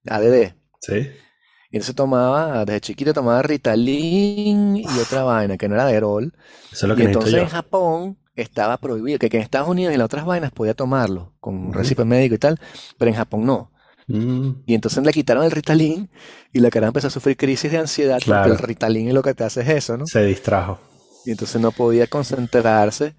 Speaker 1: ADD.
Speaker 2: Sí.
Speaker 1: Y entonces tomaba, desde chiquita tomaba Ritalin y otra vaina, que no era Derol.
Speaker 2: Eso es lo que
Speaker 1: Y entonces
Speaker 2: yo.
Speaker 1: en Japón estaba prohibido, que, que en Estados Unidos y en las otras vainas podía tomarlo con
Speaker 2: Ujú.
Speaker 1: récipe médico y tal, pero en Japón no.
Speaker 2: Mm,
Speaker 1: Y entonces le quitaron el Ritalin y la cara empezó a sufrir crisis de ansiedad
Speaker 2: Claro.
Speaker 1: porque el Ritalin es lo que te hace es eso, ¿no?
Speaker 2: se distrajo.
Speaker 1: Y entonces no podía concentrarse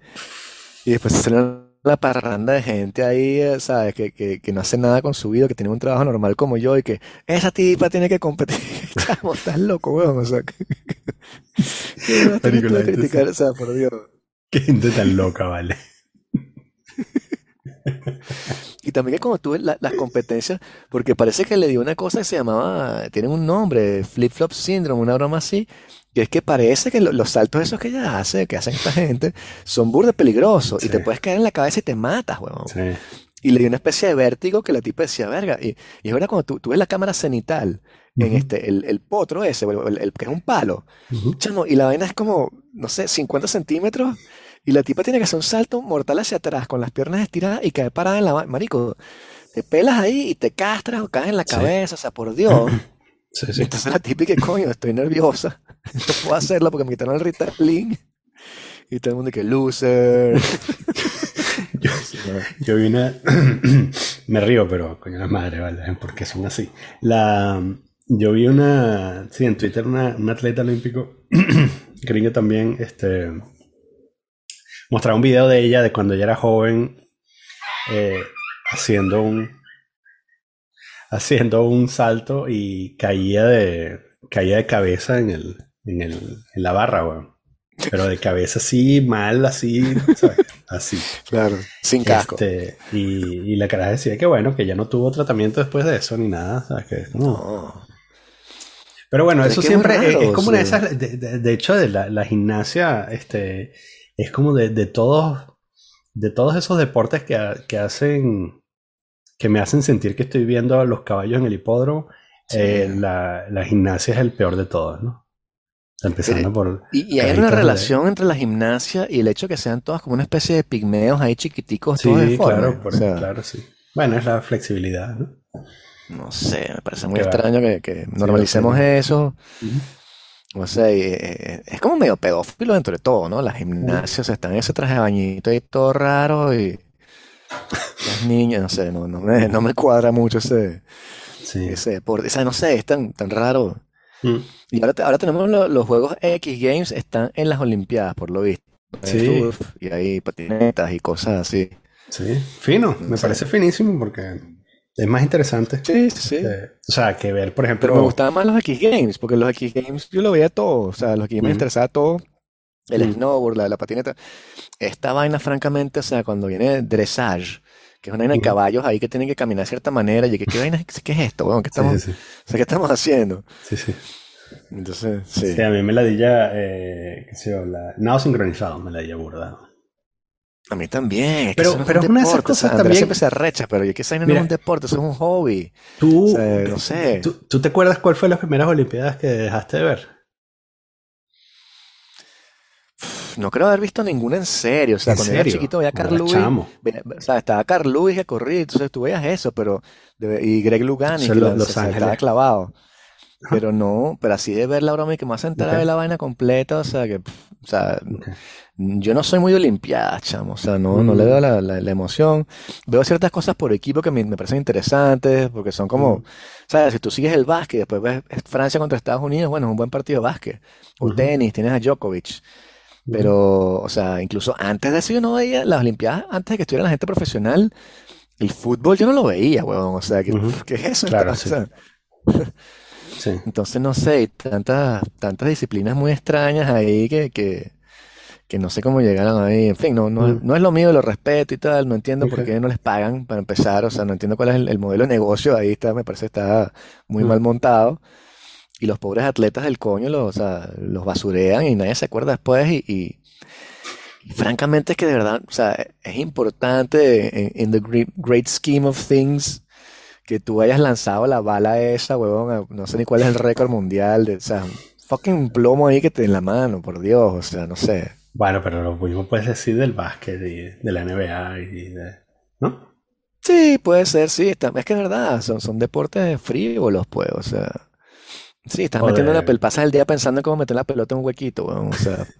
Speaker 1: y después se salió la parranda de gente ahí, eh, ¿sabes? Que, que, que no hace nada con su vida, que tiene un trabajo normal como yo y que esa tipa tiene que competir. Chamo, estás loco, weón. O sea, que, ¿Qué más tienes
Speaker 2: Marico,
Speaker 1: tú
Speaker 2: la
Speaker 1: de
Speaker 2: gente
Speaker 1: criticar? O sea, por Dios.
Speaker 2: Qué gente tan loca, vale.
Speaker 1: Y también que como tuve la- las competencias, porque parece que le dio una cosa que se llamaba, tienen un nombre, flip-flop syndrome, una broma así, que es que parece que lo- los saltos esos que ella hace, que hacen esta gente, son burda peligrosos y te puedes caer en la cabeza y te matas, weón.
Speaker 2: Sí.
Speaker 1: Y le dio una especie de vértigo que la tipa decía, verga, y, y es verdad cuando tú, tú ves la cámara cenital en este, el, el potro ese, el, el- el que es un palo,
Speaker 2: Ujú.
Speaker 1: chamo, y la vaina es como, no sé, 50 centímetros, y la tipa tiene que hacer un salto mortal hacia atrás con las piernas estiradas y caer parada en la... Marico, te pelas ahí y te castras o caes en la
Speaker 2: Sí.
Speaker 1: cabeza, o sea, por Dios.
Speaker 2: Sí, sí.
Speaker 1: entonces la que coño, estoy nerviosa, no puedo hacerlo porque me quitaron el Ritalin. Y todo el mundo que loser.
Speaker 2: Yo, yo vi una. Me río, pero coño la madre, ¿vale? Porque son así. La, yo vi una. Sí, en Twitter, una, un atleta olímpico, gringo también, este. Mostraba un video de ella de cuando ella era joven, eh, haciendo un. Haciendo un salto y caía de. Caía de cabeza en el. En, el, en la barra, weón. Pero de cabeza así, mal, así, ¿sabes? Así.
Speaker 1: Claro, sin casco.
Speaker 2: Este, y, y la cara decía que bueno, que ya no tuvo tratamiento después de eso ni nada. ¿sabes? Que, no.
Speaker 1: No.
Speaker 2: Pero bueno,
Speaker 1: Pero
Speaker 2: eso
Speaker 1: es
Speaker 2: siempre es, como una de esas. De, de- de hecho, de la, la gimnasia, este, es como de, de todos, de todos esos deportes que, que hacen, que me hacen sentir que estoy viendo a los caballos en el hipódromo.
Speaker 1: Sí.
Speaker 2: eh, la, la gimnasia es el peor de todos, ¿no? Empezando por.
Speaker 1: Y, y hay una
Speaker 2: de-
Speaker 1: relación entre la gimnasia y el hecho que sean todas como una especie de pigmeos ahí chiquiticos,
Speaker 2: Sí, claro, por-
Speaker 1: O sea,
Speaker 2: claro, sí. Bueno, es la flexibilidad, ¿no?
Speaker 1: no sé, me parece muy
Speaker 2: Que
Speaker 1: extraño que, que normalicemos
Speaker 2: sí.
Speaker 1: eso.
Speaker 2: Ujú.
Speaker 1: O sea, y, eh, es como medio pedófilo dentro de todo, ¿no? Las gimnasias están en ese traje de bañito y todo raro y las niñas, no sé, no, no me, no me cuadra mucho ese,
Speaker 2: Sí.
Speaker 1: ese deporte. O sea, no sé, es tan, tan raro.
Speaker 2: Mm.
Speaker 1: Y ahora, ahora tenemos lo- los juegos X Games, están en las Olimpiadas, por lo visto.
Speaker 2: Sí.
Speaker 1: Y hay patinetas y cosas así.
Speaker 2: Sí, fino, me parece finísimo porque es más interesante.
Speaker 1: Sí, sí, sí.
Speaker 2: Eh, o sea, que ver, por ejemplo,
Speaker 1: Pero me gustaban más los X Games, porque los X Games yo lo veía todo. O sea, los X Games me
Speaker 2: Ujú.
Speaker 1: interesaba todo. El
Speaker 2: Ujú.
Speaker 1: snowboard, la, la patineta. Esta vaina, francamente, o sea, cuando viene dressage, que es una vaina de caballos ahí que tienen que caminar de cierta manera, y que, ¿qué vaina, es- qué es esto, weón? ¿Qué estamos,
Speaker 2: sí, sí,
Speaker 1: o sea, ¿qué estamos haciendo?
Speaker 2: sí, sí.
Speaker 1: Entonces, sí.
Speaker 2: Sí, a mí me la dilla, eh, qué sé yo, la, nado sincronizado, me la dilla burda.
Speaker 1: A mí también. Es
Speaker 2: Pero-
Speaker 1: eso
Speaker 2: pero
Speaker 1: un
Speaker 2: es una de esas
Speaker 1: deporte, o sea,
Speaker 2: cosas también-
Speaker 1: siempre se arrecha, pero yo que vaina no es un deporte, eso es un hobby.
Speaker 2: ¿Tú,
Speaker 1: O sea, no sé.
Speaker 2: ¿tú, tú te acuerdas cuál fue las primeras Olimpiadas que dejaste de ver?
Speaker 1: No creo haber visto ninguna en serio. O sea,
Speaker 2: ¿En
Speaker 1: cuando yo era
Speaker 2: serio?
Speaker 1: chiquito veía a Carl Lewis. O sea, estaba Carl Lewis que corría, entonces tú veías eso, pero. de- y Greg Lugani,
Speaker 2: Eso
Speaker 1: que
Speaker 2: Los- Los
Speaker 1: se- estaba clavado. Pero no, pero así de ver la broma y que me hace entrar a
Speaker 2: Ok.
Speaker 1: ver la vaina completa, o sea, que. pff, O sea, yo no soy muy de olimpiadas, chamo. O sea, no, no le veo la, la- la emoción. Veo ciertas cosas por equipo que me, me parecen interesantes, porque son como.
Speaker 2: Mm.
Speaker 1: ¿Sabes? Si tú sigues el básquet, después ves Francia contra Estados Unidos, bueno, es un buen partido de básquet. O tenis, tienes a Djokovic. Pero, o sea, incluso antes de eso yo no veía las Olimpiadas, antes de que estuviera la gente profesional, el fútbol yo no lo veía, weón. O sea, ¿qué, qué es eso?
Speaker 2: Claro,
Speaker 1: O
Speaker 2: sí.
Speaker 1: sea,
Speaker 2: Sí.
Speaker 1: entonces, no sé, hay tantas, tantas disciplinas muy extrañas ahí que, que, que no sé cómo llegaron ahí. En fin, no, no,
Speaker 2: Mm.
Speaker 1: no es lo mío, lo respeto y tal. No entiendo por qué no les pagan para empezar. O sea, no entiendo cuál es el, el modelo de negocio. Ahí está, me parece que está muy
Speaker 2: Mm.
Speaker 1: mal montado. Y los pobres atletas del coño los, o sea, los basurean y nadie se acuerda después. Y, y- francamente es que de verdad, o sea, es importante en, the great scheme of things que tú hayas lanzado la bala esa, huevón. No sé ni cuál es el récord mundial. De, o sea, fucking plomo ahí que te en la mano, por Dios. O sea, no sé.
Speaker 2: Bueno, pero lo mismo puedes decir del básquet y de la NBA y de... ¿No?
Speaker 1: Sí, puede ser, sí. está- es que es verdad, son, son deportes frívolos, pues. O sea, sí, estás
Speaker 2: O
Speaker 1: metiendo
Speaker 2: de-
Speaker 1: una pel pasas el día pensando en cómo meter la pelota en un huequito, weón. O sea,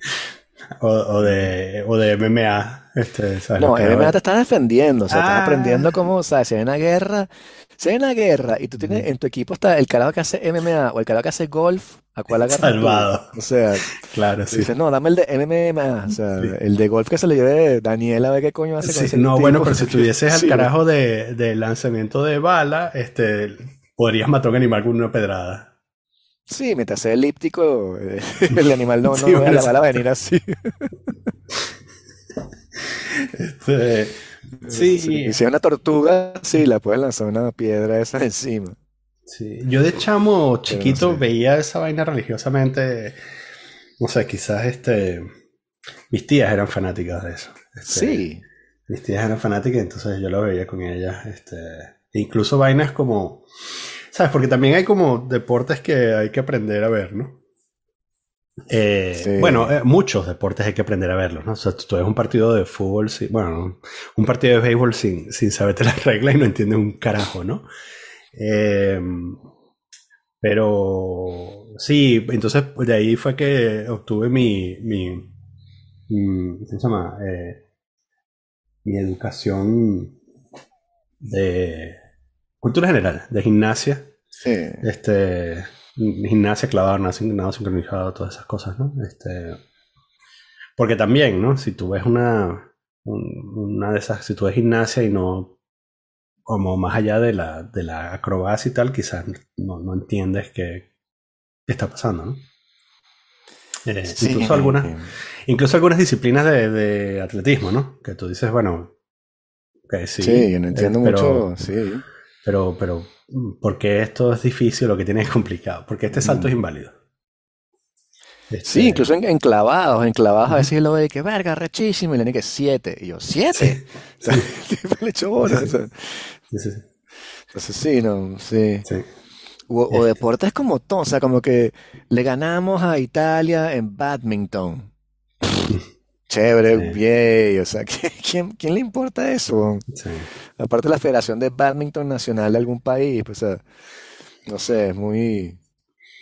Speaker 2: O, o de, o de MMA. Este, ¿sabes
Speaker 1: no, MMA te estás defendiendo, o sea, estás
Speaker 2: Ah.
Speaker 1: aprendiendo cómo, o sea, si hay una guerra, si hay una guerra y tú tienes, en tu equipo está el carajo que hace MMA o el carajo que hace golf, ¿a cuál agarras tú?
Speaker 2: Salvado.
Speaker 1: O sea,
Speaker 2: Claro,
Speaker 1: tú
Speaker 2: sí.
Speaker 1: dices, no, dame el de MMA, o sea,
Speaker 2: Sí.
Speaker 1: el de golf que se le lleve Daniel a ver qué coño hace con
Speaker 2: Sí,
Speaker 1: ese
Speaker 2: no,
Speaker 1: tipo.
Speaker 2: bueno, pero si tuvieses al
Speaker 1: Sí,
Speaker 2: carajo de, de lanzamiento de bala, este, podrías matar a un animal con una pedrada.
Speaker 1: Sí, mientras sea elíptico, eh, el animal no, no va
Speaker 2: bueno,
Speaker 1: la bala a venir así.
Speaker 2: Este, sí,
Speaker 1: Y si es una tortuga, sí, la puedes lanzar una piedra esa encima.
Speaker 2: sí. Yo de chamo chiquito
Speaker 1: sé.
Speaker 2: veía esa vaina religiosamente. No sé, quizás este. Mis tías eran fanáticas de eso. Este,
Speaker 1: Sí,
Speaker 2: Mis tías eran fanáticas, entonces yo lo veía con ellas. Este, e incluso vainas como. ¿Sabes? Porque también hay como deportes que hay que aprender a ver, ¿no? Eh,
Speaker 1: Sí.
Speaker 2: Bueno, eh, muchos deportes hay que aprender a verlos, ¿no? O sea, tú ves un partido de fútbol, sin- bueno, un partido de béisbol sin, sin saberte las reglas y no entiendes un carajo, ¿no? Eh, pero sí, entonces de ahí fue que obtuve mi, mi, mi- ¿cómo se llama? Mi educación de cultura general, de gimnasia,
Speaker 1: sí.
Speaker 2: este, gimnasia, clavado, nado, sin- nado sincronizado, todas esas cosas, ¿no? Este, porque también, ¿no? Si tú ves una, un- una de esas, si tú ves gimnasia y no, como más allá de la, de la acrobacia y tal, quizás no, no entiendes qué, qué está pasando, ¿no? Eh,
Speaker 1: Sí.
Speaker 2: Incluso algunas, incluso algunas disciplinas de, de atletismo, ¿no? Que tú dices, bueno, que sí,
Speaker 1: Sí, yo no entiendo
Speaker 2: eh, pero-
Speaker 1: mucho. Sí.
Speaker 2: pero, pero, mm, ¿por qué esto es difícil? Lo que tiene es complicado. Porque este salto es inválido. Este,
Speaker 1: Sí, incluso en, enclavados, enclavados a veces lo veo y que verga, rechísimo, y le que siete. Y yo, ¿siete? El tipo le echó bolas.
Speaker 2: Sí, sí, sí.
Speaker 1: Entonces sí, no, sí.
Speaker 2: Sí.
Speaker 1: O, o
Speaker 2: Este.
Speaker 1: deportes como todo, o sea, como que le ganamos a Italia en badminton. Chévere,
Speaker 2: Sí.
Speaker 1: bien, o sea, ¿qui- ¿quién, quién le importa eso?
Speaker 2: Sí.
Speaker 1: Aparte la Federación de Badminton Nacional de algún país, pues, o sea, no sé, es muy,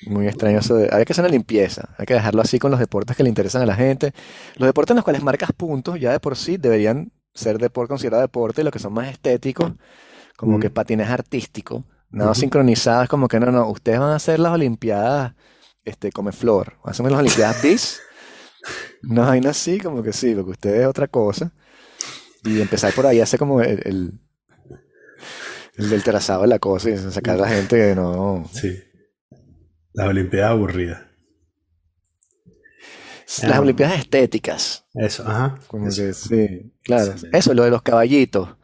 Speaker 1: muy extraño eso de, hay que hacer una limpieza, hay que dejarlo así con los deportes que le interesan a la gente. Los deportes en los cuales marcas puntos ya de por sí deberían ser deporte, considerado deporte, y los que son más estéticos, como
Speaker 2: Mm.
Speaker 1: que patinaje artístico, nada
Speaker 2: Ujú.
Speaker 1: sincronizado, es como que no, no, ustedes van a hacer las Olimpiadas, este, come flor, hacen las Olimpiadas bis, no hay así, como que sí, porque ustedes es otra cosa. Y empezar por ahí hace como el, el, el del trazado de la cosa y sacar a la gente que no.
Speaker 2: Sí. Las Olimpiadas aburridas.
Speaker 1: Las
Speaker 2: Ah.
Speaker 1: Olimpiadas estéticas.
Speaker 2: Eso, ajá.
Speaker 1: Como
Speaker 2: Eso.
Speaker 1: que sí, claro.
Speaker 2: Sí.
Speaker 1: Eso, lo de los caballitos.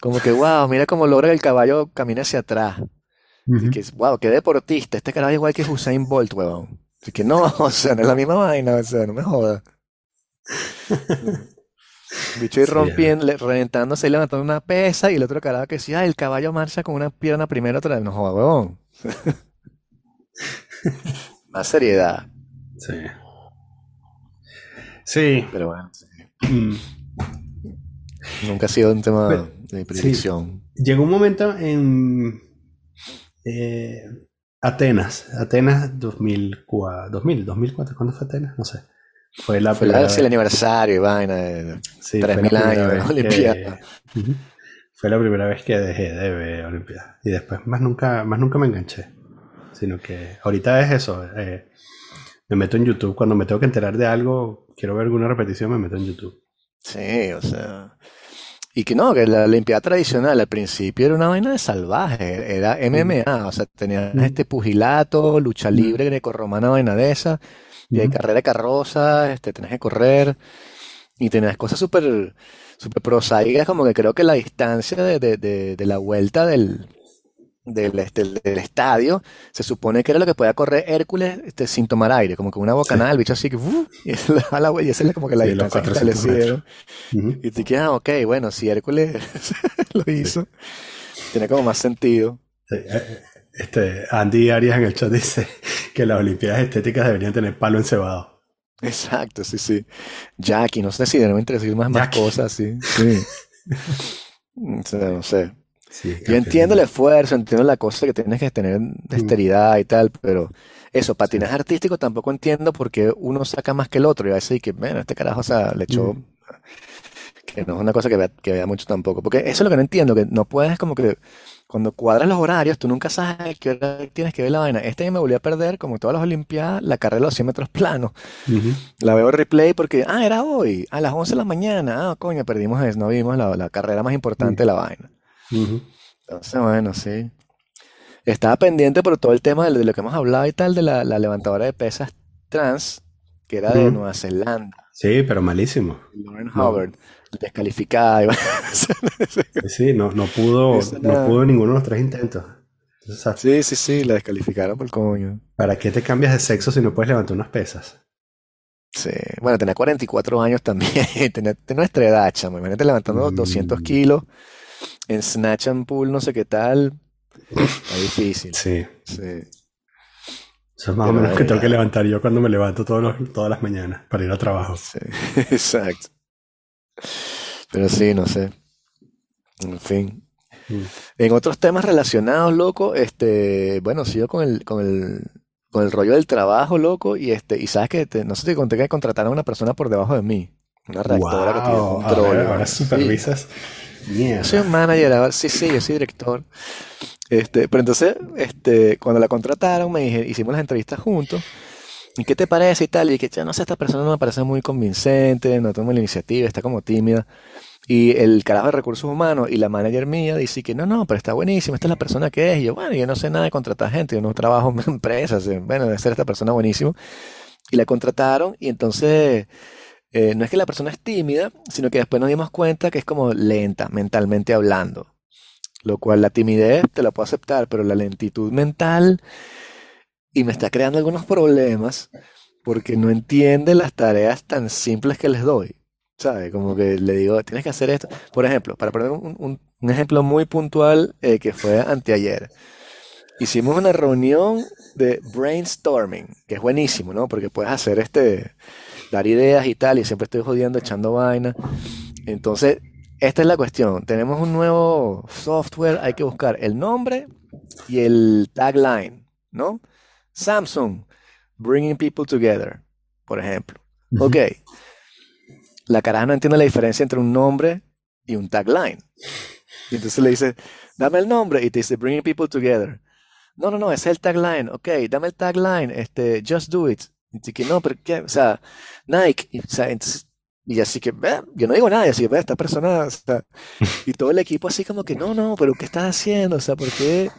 Speaker 1: Como que, wow, mira cómo logra que el caballo camine hacia atrás. Y que, wow, qué deportista. Este carajo es igual que Usain Bolt, huevón. Así que no, o sea, no es la misma vaina, o sea, no me jodas. Bicho ahí
Speaker 2: Sí,
Speaker 1: rompiendo, le- reventándose y levantando una pesa y el otro carajo que decía, ah, el caballo marcha con una pierna primero, otra vez. No jodas, huevón. Más seriedad.
Speaker 2: Sí. Sí.
Speaker 1: Pero bueno,
Speaker 2: Mm.
Speaker 1: nunca ha sido un tema
Speaker 2: Pero-
Speaker 1: de predicción.
Speaker 2: Llegó un momento en eh, Atenas. Atenas 2004. 2000, 2004. ¿Cuándo fue Atenas? No sé. Fue la
Speaker 1: Fue la-
Speaker 2: primera
Speaker 1: sí, el aniversario y vaina. de-
Speaker 2: Sí,
Speaker 1: 3000
Speaker 2: fue la primera
Speaker 1: años de
Speaker 2: vez que-
Speaker 1: Olimpiada.
Speaker 2: Fue la primera vez que dejé de ver Olimpiadas. Y después más nunca, más nunca me enganché. Sino que ahorita es eso. eh, me meto en YouTube. Cuando me tengo que enterar de algo, quiero ver alguna repetición, me meto en YouTube.
Speaker 1: Sí, o sea. Y que no, que la Olimpiada tradicional al principio era una vaina de salvaje, era MMA, o sea, tenías este pugilato, lucha libre grecorromana, vaina de esa, y hay carrera de carroza, este, tenías que correr, y tenías cosas súper súper prosaicas, como que creo que la distancia de, de, de, de la vuelta del, del, este, del estadio se supone que era lo que podía correr Hércules este, sin tomar aire, como que una bocanada, el bicho así que, ¡uf! y, la, y esa es como que la
Speaker 2: Sí,
Speaker 1: distancia que
Speaker 2: 400
Speaker 1: establecieron.
Speaker 2: Ujú.
Speaker 1: Y te quedas, ah, ok, bueno, si Hércules lo hizo, tiene como más sentido.
Speaker 2: Sí, eh, Este, Andy Arias en el chat dice que las Olimpiadas estéticas deberían tener palo encebado.
Speaker 1: Exacto, sí, sí. Jackie, no sé si debemos decir más, más cosas, sí. Sí. O sea, no sé.
Speaker 2: Sí,
Speaker 1: Yo entiendo el esfuerzo, entiendo la cosa que tienes que tener
Speaker 2: Mm.
Speaker 1: dexteridad y tal, pero eso, patinaje artístico tampoco entiendo por qué uno saca más que el otro. Y a veces que, bueno, este carajo, o sea, le echó,
Speaker 2: Mm.
Speaker 1: que no es una cosa que vea, que vea mucho tampoco. Porque eso es lo que no entiendo, que no puedes como que, cuando cuadras los horarios, tú nunca sabes a qué hora tienes que ver la vaina. Este año me volví a perder, como todas las Olimpiadas, la carrera de los 100 metros planos. La veo replay porque, ah, era hoy, a las 11 de la mañana. Ah, coño, perdimos eso, no vimos la, la carrera más importante de la vaina.
Speaker 2: Ujú.
Speaker 1: Entonces, bueno, sí. estaba pendiente por todo el tema de, de lo que hemos hablado y tal, de la, la levantadora de pesas trans, que era de
Speaker 2: Ujú.
Speaker 1: Nueva Zelanda,
Speaker 2: Sí, pero malísimo.
Speaker 1: Lauren
Speaker 2: No.
Speaker 1: Hubbard, descalificada. y-
Speaker 2: Sí, sí, no, no pudo,
Speaker 1: Eso
Speaker 2: no
Speaker 1: nada.
Speaker 2: pudo ninguno de los tres intentos. Entonces, o sea,
Speaker 1: Sí, sí, sí, la descalificaron por coño.
Speaker 2: ¿para qué te cambias de sexo si no puedes levantar unas pesas?
Speaker 1: Sí, bueno, tenía 44 años también, tenía, tenía nuestra edad, chamo. Imagínate levantando
Speaker 2: Mm.
Speaker 1: 200 kilos en snatch and pull, no sé qué tal. Está difícil.
Speaker 2: Sí.
Speaker 1: Sí.
Speaker 2: Eso es más o menos que tengo que levantar yo cuando me levanto todos los- todas las mañanas para ir a trabajo.
Speaker 1: Sí, exacto. Pero sí, no sé. En fin.
Speaker 2: Mm.
Speaker 1: En otros temas relacionados, loco, este, bueno, sigo con el, con el, con el rollo del trabajo, loco, y este, y sabes que te- no sé si te conté que contrataron a una persona por debajo de mí, una redactora que
Speaker 2: Wow,
Speaker 1: control.
Speaker 2: ahora, supervisas.
Speaker 1: Soy un manager, ahora- sí, sí, yo soy director. Este, pero entonces, este, cuando la contrataron, me dije, hicimos las entrevistas juntos. ¿Y qué te parece y tal? Y dije, "Ya, no sé, esta persona no me parece muy convincente, no toma la iniciativa, está como tímida. Y el carajo de recursos humanos y la manager mía dice que no, no, pero está buenísima, esta es la persona que es. Y yo, bueno, yo no sé nada de contratar gente, yo no trabajo en empresas, eh, bueno, debe ser esta persona buenísimo. Y la contrataron y entonces eh, no es que la persona es tímida, sino que después nos dimos cuenta que es como lenta mentalmente hablando. Lo cual la timidez te la puedo aceptar, pero la lentitud mental y me está creando algunos problemas porque no entiende las tareas tan simples que les doy. ¿Sabes? Como que le digo, tienes que hacer esto. Por ejemplo, para poner un, ejemplo muy puntual eh, que fue anteayer. Hicimos una reunión de brainstorming, que es buenísimo, ¿no? Porque puedes hacer este, dar ideas y tal, y siempre estoy jodiendo, echando vaina. Entonces, esta es la cuestión. Tenemos un nuevo software, hay que buscar el nombre y el tagline, ¿no? Samsung, bringing people together, por ejemplo. Ok. La caraja no entiende la diferencia entre un nombre y un tagline. Y entonces le dice, dame el nombre y te dice, bringing people together. No, no, no, es el tagline. Ok, dame el tagline, este, just do it. Dice que no, pero ¿qué? O sea, Nike. Y, o sea, entonces- y así que, ve, yo no digo nada, y así que, ve, esta persona, o y todo el equipo así como que, no, no, pero ¿qué estás haciendo? O sea, ¿por qué?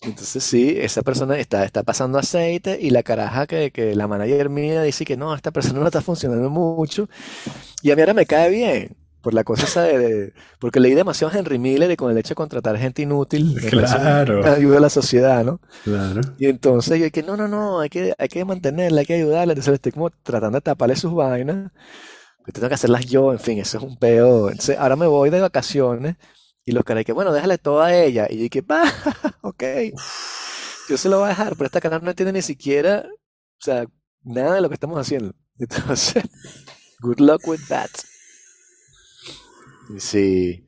Speaker 1: Entonces sí, esa persona está, está pasando aceite y la caraja que, que la manager mía dice que no, esta persona no está funcionando mucho y a mí ahora me cae bien por la cosa esa de, de- porque leí demasiado a Henry Miller y con el hecho de contratar gente inútil
Speaker 2: Claro.
Speaker 1: ayuda a la sociedad, ¿no?
Speaker 2: Claro.
Speaker 1: Y entonces yo dije, no, no, no, hay que, hay que mantenerla, hay que ayudarla. Entonces estoy como tratando de taparle sus vainas. Pero tengo que hacerlas yo, en fin, eso es un peo. Entonces ahora me voy de vacaciones y los caras que, bueno, déjale todo a ella. Y yo dije, va, ok, yo se lo voy a dejar, pero esta cara no entiende ni siquiera, o sea, nada de lo que estamos haciendo. Entonces, good luck with that. Sí.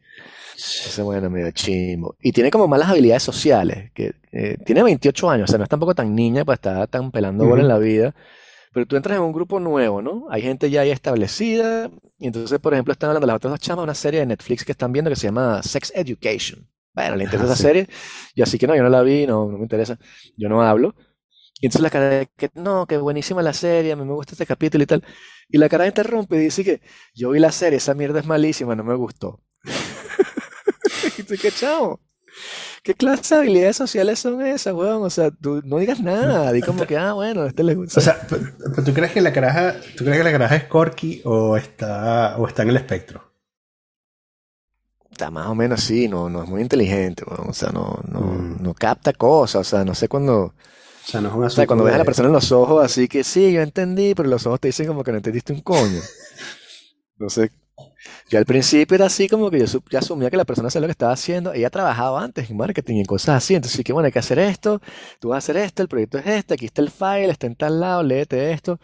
Speaker 1: Ese bueno, medio chimbo. Y tiene como malas habilidades sociales. Que, eh, tiene 28 años, o sea, no es tampoco tan niña para estar tan pelando bola en la vida. Pero tú entras en un grupo nuevo, ¿no? Hay gente ya ahí establecida. Y entonces, por ejemplo, están hablando las otras dos chamas de una serie de Netflix que están viendo que se llama Sex Education. Bueno, le interesa
Speaker 2: Ajá,
Speaker 1: esa serie. Y así que no, yo no la vi, no, no me interesa. Yo no hablo. Y entonces la cara de que no, que buenísima la serie, me gusta este capítulo y tal. Y la cara interrumpe y dice que yo vi la serie, esa mierda es malísima, no me gustó. Y tú, ¿qué chavo? ¿Qué clase de habilidades sociales son esas, weón? O sea, tú no digas nada, di como que, ah, bueno, a este le gusta.
Speaker 2: O sea, ¿tú crees que la caraja, tú crees que la caraja es corky o está, o está en el espectro?
Speaker 1: Está más o menos así, no, no es muy inteligente, weón. O sea, no, no,
Speaker 2: Mm.
Speaker 1: no capta cosas, o sea, no sé cuándo,
Speaker 2: O sea, no es un
Speaker 1: o sea,
Speaker 2: asunto
Speaker 1: cuando ves a la persona en los ojos, así que sí, yo entendí, pero los ojos te dicen como que no entendiste un coño. Entonces, yo al principio era así como que yo ya asumía que la persona sabía lo que estaba haciendo. Ella trabajaba antes en marketing y en cosas así. Entonces, sí que bueno, hay que hacer esto, tú vas a hacer esto, el proyecto es este, aquí está el file, está en tal lado, léete esto.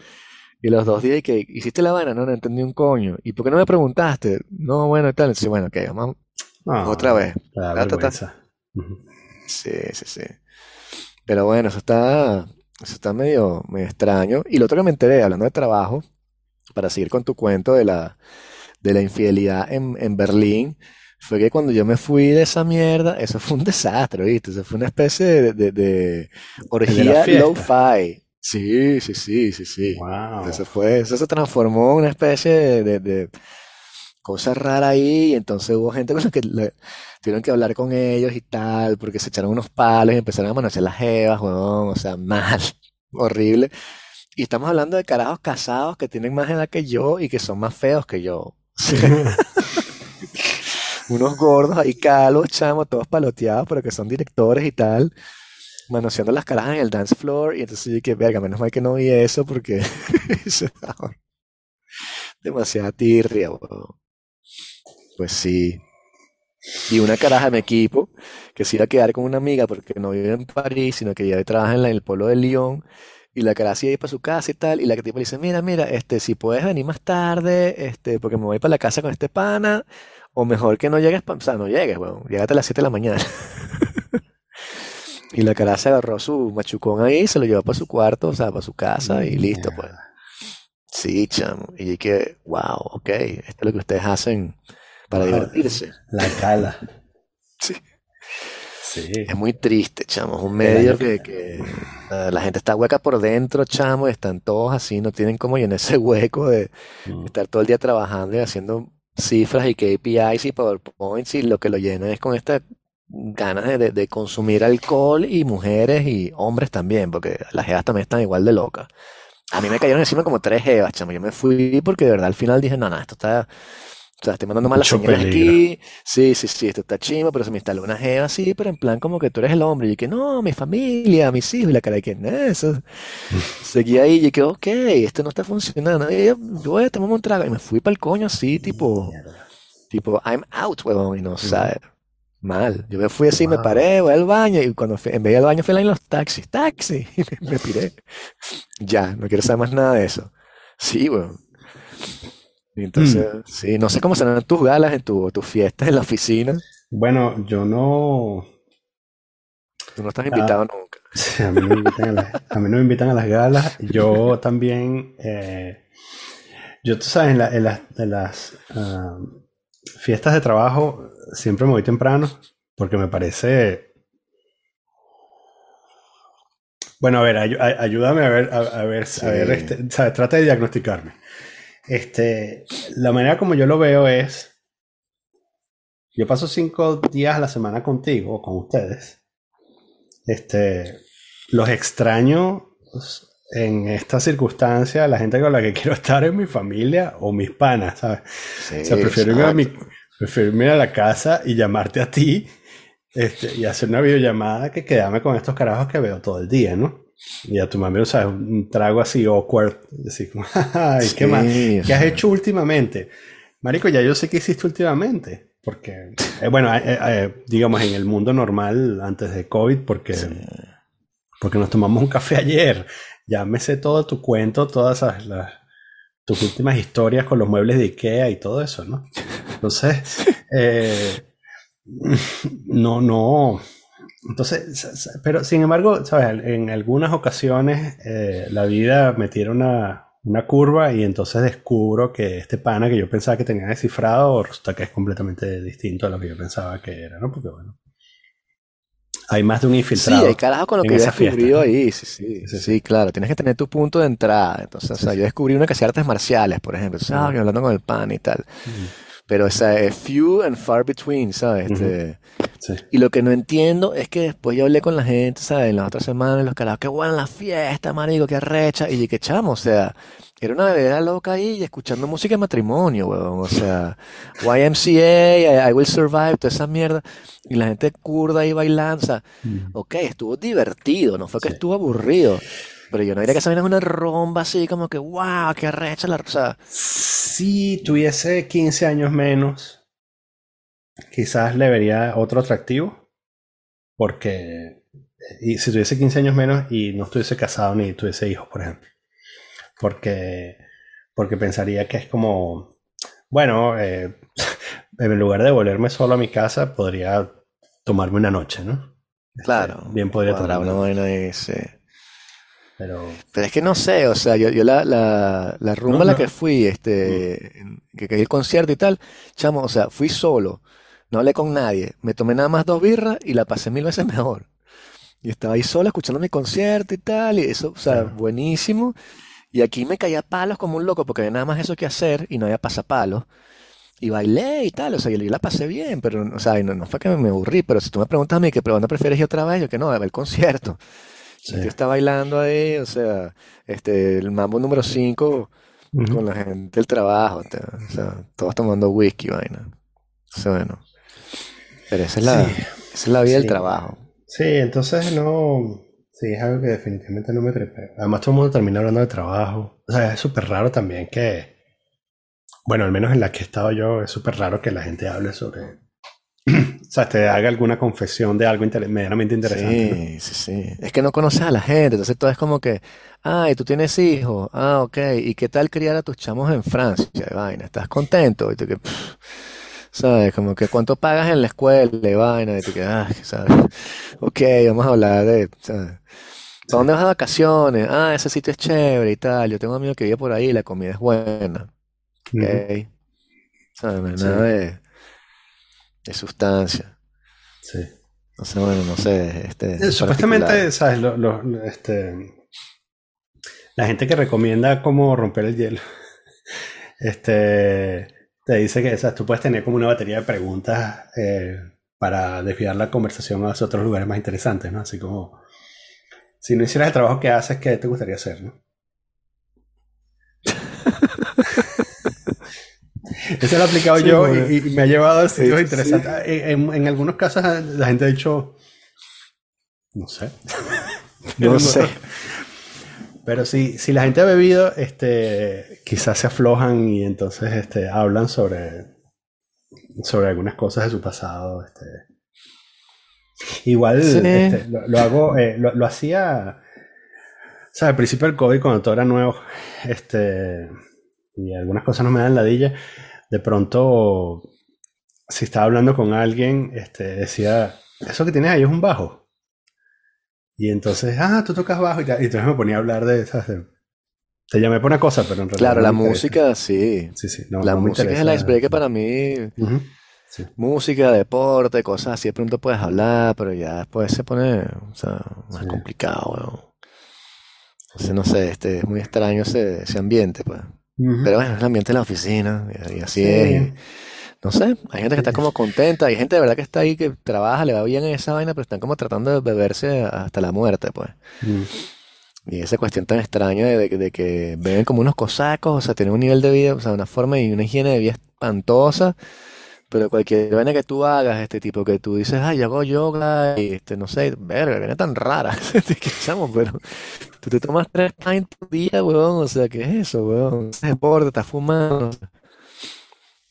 Speaker 1: Y los dos días que hiciste la vaina, no, no entendí un coño. ¿Y por qué no me preguntaste? No, bueno, y tal. Entonces, bueno, ok, vamos.
Speaker 2: No,
Speaker 1: Otra vez. ta.
Speaker 2: vergüenza.
Speaker 1: Sí, sí, sí. Pero bueno, eso está, eso está medio, medio extraño. Y lo otro que me enteré, hablando de trabajo, para seguir con tu cuento de la, de la infidelidad en, en Berlín, fue que cuando yo me fui de esa mierda, eso fue un desastre, ¿viste? Eso fue una especie de, de, de orgía lo-fi. Sí, sí, sí, sí, sí.
Speaker 2: Wow.
Speaker 1: Eso fue, eso se transformó en una especie de, de- de cosa rara ahí, y entonces hubo gente con la que le- tuvieron que hablar con ellos y tal, porque se echaron unos palos y empezaron a manosear las jevas, huevón, o sea, mal, horrible. Y estamos hablando de carajos casados que tienen más edad que yo y que son más feos que yo. Unos gordos ahí calos, chamos, todos paloteados, pero que son directores y tal, manoseando las carajas en el dance floor. Y entonces yo dije, verga, menos mal que no vi eso porque demasiada tirria, weón. Pues sí. Y una caraja de mi equipo que se iba a quedar con una amiga porque no vive en París, sino que ella trabaja en, la- en el pueblo de Lyon. Y la caraja se iba a ir para su casa y tal. Y la tipo le dice, mira, mira, este, si puedes venir más tarde, este, porque me voy para la casa con este pana, o mejor que no llegues, o sea, no llegues, weón. Llegate a las 7 de la mañana. Y la caraja se agarró su machucón ahí, se lo llevó para su cuarto, o sea, para su casa y listo, pues. Sí, chamo. Y dije, wow, ok, esto es lo que ustedes hacen para divertirse.
Speaker 2: La cala.
Speaker 1: Sí.
Speaker 2: Sí.
Speaker 1: Es muy triste, chamo. Es un medio que, que, la gente está hueca por dentro, chamo, y están todos así, no tienen como llenar ese hueco de
Speaker 2: Mm.
Speaker 1: estar todo el día trabajando y haciendo cifras y KPIs y PowerPoints y lo que lo llena es con estas ganas de, de- de consumir alcohol y mujeres y hombres también, porque las jevas también están igual de locas. A mí me cayeron encima como tres jevas, chamo. Yo me fui porque de verdad al final dije, no, no, esto está, o sea, estoy mandando malas
Speaker 2: Mucho
Speaker 1: señales
Speaker 2: peligro.
Speaker 1: aquí. Sí, sí, sí, esto está chimo, pero se me instaló una jeva así, pero en plan como que tú eres el hombre. Y que no, mi familia, mis hijos, y la cara de que no, eso. Seguí ahí y que, ok, esto no está funcionando. Y yo, voy a tomarme un trago. Y me fui para el coño así, tipo, tipo, I'm out, huevón, y no sabes. Mal. Yo me fui así, me paré, voy al baño, y cuando fui- en vez de al baño fui a los taxis, taxi, y me, me piré. Ya, no quiero saber más nada de eso. Sí, weón. Entonces, sí, no sé cómo serán tus galas en tu, tus fiestas en la oficina.
Speaker 2: Bueno, yo no.
Speaker 1: Tú no estás invitado
Speaker 2: Ah.
Speaker 1: nunca.
Speaker 2: Sí, a mí no me invitan a las, a mí no me invitan a las galas. Yo también. eh, yo, tú sabes, en, la- en las, en las ah, fiestas de trabajo siempre me voy temprano porque me parece. Bueno, a ver, ayúdame a ver, a, a ver,
Speaker 1: Sí.
Speaker 2: a ver, este, ¿sabes? Trata de diagnosticarme. Este, la manera como yo lo veo es. Yo paso cinco días a la semana contigo o con ustedes. Este, los extraño pues, en esta circunstancia. La gente con la que quiero estar es mi familia o mis panas, ¿sabes?
Speaker 1: Sí,
Speaker 2: O sea, prefiero irme a mi, prefiero irme a la casa y llamarte a ti este, y hacer una videollamada que quedarme con estos carajos que veo todo el día, ¿no? Y a tu mami, o sea, un trago así awkward, así como, ay, ¿qué más?
Speaker 1: Sí,
Speaker 2: ¿Qué has
Speaker 1: sí.
Speaker 2: hecho últimamente? Marico, ya yo sé qué hiciste últimamente. Porque, eh, bueno, eh, eh, digamos en el mundo normal antes de COVID, porque, porque nos tomamos un café ayer. Ya me sé todo tu cuento, todas esas, las, tus últimas historias con los muebles de IKEA y todo eso, ¿no? Entonces, eh, no, no. Entonces, pero sin embargo, ¿sabes? En algunas ocasiones eh, la vida me tira una, una curva y entonces descubro que este pana que yo pensaba que tenía descifrado resulta que es completamente distinto a lo que yo pensaba que era, ¿no? Porque bueno, hay más de un
Speaker 1: Sí,
Speaker 2: infiltrado
Speaker 1: hay carajo con lo que yo descubrido
Speaker 2: ¿no?
Speaker 1: ahí, sí, sí,
Speaker 2: Sí,
Speaker 1: sí, claro, tienes que tener tu punto de entrada. Entonces, o sea, yo descubrí una que hacía artes marciales, por ejemplo,
Speaker 2: Ujú.
Speaker 1: ¿sabes? Hablando con el pan y tal.
Speaker 2: Ujú.
Speaker 1: Pero esa es few and far between, ¿sabes? Este,
Speaker 2: Sí.
Speaker 1: y lo que no entiendo es que después yo hablé con la gente, ¿sabes? En las otras semanas, los carajos, qué buena la fiesta, marico, qué recha. Y que chamo, o sea, era una bebida loca ahí y escuchando música de matrimonio, weón. O sea, YMCA, I, I Will Survive, toda esa mierda. Y la gente kurda ahí bailando, o sea,
Speaker 2: Ujú.
Speaker 1: ok, estuvo divertido, no fue que
Speaker 2: Sí.
Speaker 1: estuvo aburrido. Pero yo no diría que esa es una romba así como que, wow, qué recha la... O sea,
Speaker 2: Si tuviese 15 años menos, quizás le vería otro atractivo. Porque y si tuviese 15 años menos y no estuviese casado ni tuviese hijos, por ejemplo. Porque, porque pensaría que es como, bueno, eh, en lugar de volverme solo a mi casa, podría tomarme una noche, ¿no? Este,
Speaker 1: claro,
Speaker 2: bien podría tomarme
Speaker 1: una
Speaker 2: noche.
Speaker 1: sí.
Speaker 2: Pero,
Speaker 1: Pero es que no sé, o sea, yo, yo la, la, la rumba
Speaker 2: No,
Speaker 1: a la que fui, este, en- que caí el concierto y tal, chamo, o sea, fui solo, no hablé con nadie, me tomé nada más dos birras y la pasé mil veces mejor. Y estaba ahí solo escuchando mi concierto y tal, y eso, o sea, buenísimo. Y aquí me caía palos como un loco porque había nada más eso que hacer y no había pasapalos. y bailé y tal, o sea, yo la pasé bien, pero, o sea, no fue que me aburrí, pero si tú me preguntas a mí que pero dónde prefieres ir otra vez, yo que no, a ver el concierto.
Speaker 2: Sí.
Speaker 1: Y tú estás bailando ahí, o sea, este, el mambo número 5
Speaker 2: Ujú.
Speaker 1: con la gente del trabajo, te- o sea, todos tomando whisky, vaina. O sea, bueno. Pero esa es la,
Speaker 2: Sí.
Speaker 1: esa es la vida del trabajo.
Speaker 2: Sí, entonces no. Sí, es algo que definitivamente no me trepea. Además, todo el mundo termina hablando de trabajo. O sea, es súper raro también que. Bueno, al menos en la que he estado yo, es súper raro que la gente hable sobre. O sea, te haga alguna confesión de algo inter- medianamente interesante.
Speaker 1: Sí, sí, sí. Es que no conoces a la gente, entonces todo es como que, ay, tú tienes hijos, ah, ok, ¿y qué tal criar a tus chamos en Francia? Y vaina, ¿estás contento? Y tú que, pff, ¿sabes? Como que cuánto pagas en la escuela y vaina, y tú que, ah, ¿sabes? Ok, vamos a hablar de, ¿sabes? ¿Para dónde vas de vacaciones? Ah, ese sitio es chévere y tal. Yo tengo un amigo que vive por ahí y la comida es buena. Ok. ¿Sabes?
Speaker 2: Sí.
Speaker 1: nada de, de sustancia.
Speaker 2: Sí.
Speaker 1: No sé, bueno, no sé, este,
Speaker 2: Eh, Supuestamente. ¿sabes? Lo- lo- lo- este, la gente que recomienda cómo romper el hielo, este, te dice que ¿sabes? tú puedes tener como una batería de preguntas eh, para desviar la conversación hacia otros lugares más interesantes, ¿no? Así como, si no hicieras el trabajo que haces, ¿qué te gustaría hacer, no? Eso lo he aplicado
Speaker 1: Sí,
Speaker 2: yo
Speaker 1: bueno.
Speaker 2: y, y me ha llevado a sitios
Speaker 1: Sí,
Speaker 2: interesantes. En, en- en algunos casos la gente ha dicho, no sé.
Speaker 1: No sé.
Speaker 2: Pero si, si la gente ha bebido, este, quizás se aflojan y entonces este, hablan sobre, sobre algunas cosas de su pasado. Este. Igual
Speaker 1: Sí.
Speaker 2: este, lo, lo hago, eh, lo, lo hacía, o sea, al principio del COVID, cuando todo era nuevo, este, y algunas cosas no me dan ladilla, de pronto, si estaba hablando con alguien, este, decía, eso que tienes ahí es un bajo. Y entonces, ah, tú tocas bajo y, tal. Y entonces me ponía a hablar de esas. de- Te llamé por una cosa, pero en realidad.
Speaker 1: Claro,
Speaker 2: no
Speaker 1: la música, sí.
Speaker 2: Sí, sí, no,
Speaker 1: La
Speaker 2: no
Speaker 1: música es el icebreaker para mí.
Speaker 2: Sí.
Speaker 1: Música, deporte, cosas así. De pronto puedes hablar, pero ya después se pone, o sea, más
Speaker 2: Sí.
Speaker 1: complicado, weón. Entonces, no sé, este, es muy extraño ese, ese ambiente, pues. Pero bueno, es el ambiente de la oficina, y, y así
Speaker 2: Sí.
Speaker 1: es. y no sé, hay gente que está como contenta, hay gente de verdad que está ahí que trabaja, le va bien en esa vaina, pero están como tratando de beberse hasta la muerte, pues.
Speaker 2: Mm.
Speaker 1: Y esa cuestión tan extraña de, de- de que beben como unos cosacos, o sea, tienen un nivel de vida, o sea, una forma y una higiene de vida espantosa, pero cualquier vaina que tú hagas, este tipo que tú dices, ay, yo hago yoga, y este, no sé, verga, viene tan rara, que chamo, pero tú te tomas tres pints por día, weón, o sea, ¿qué es eso, weón? Es deporte, estás fumando.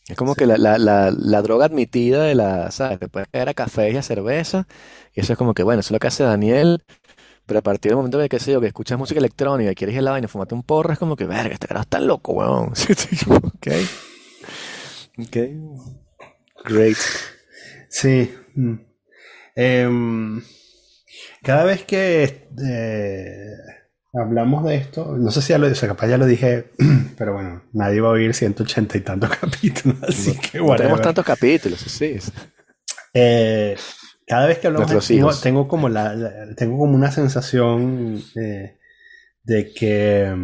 Speaker 1: Es como que la, la, la, la droga admitida de la, ¿sabes? Te puedes caer a café y a cerveza, y eso es como que, bueno, eso es lo que hace Daniel. Pero a partir del momento de que sé yo, que escuchas música electrónica y quieres ir a la vaina y fumarte un porro, es como que, verga, este carajo está loco, weón. Ok. Ok. Great.
Speaker 2: Sí. mm. Em, cada vez que eh, hablamos de esto, no sé si ya lo, o sea, capaz ya lo dije, pero bueno, nadie va a oír 180 y tantos capítulos, así que
Speaker 1: No tenemos tantos capítulos, sí.
Speaker 2: Eh, cada vez que hablamos tengo, tengo como la, la- tengo como una sensación eh, de que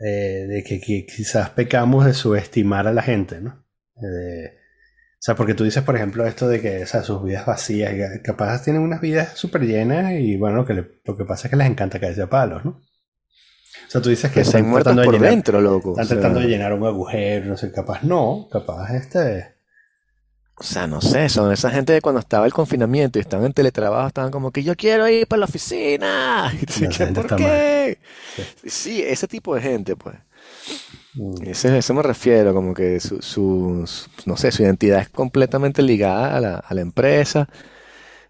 Speaker 2: eh, de que, que quizás pecamos de subestimar a la gente, ¿no? De- o sea, porque tú dices, por ejemplo, esto de que o sea, sus vidas vacías, capaz tienen unas vidas súper llenas y bueno, lo que, le- lo que pasa es que les encanta caerse a palos, ¿no? O sea, tú dices que
Speaker 1: están
Speaker 2: tratando de
Speaker 1: por
Speaker 2: llenar,
Speaker 1: dentro, loco.
Speaker 2: están
Speaker 1: O sea,
Speaker 2: tratando de llenar un agujero, no sé, capaz no, capaz este...
Speaker 1: O sea, no sé, son esa gente de cuando estaba el confinamiento y estaban en teletrabajo, estaban como que yo quiero ir para la oficina. Y
Speaker 2: No,
Speaker 1: ¿por qué?
Speaker 2: Sí.
Speaker 1: Sí, ese tipo de gente, pues.
Speaker 2: Mm,
Speaker 1: Ese, eso me refiero, como que su, su- no sé, su identidad es completamente ligada a la, a la empresa.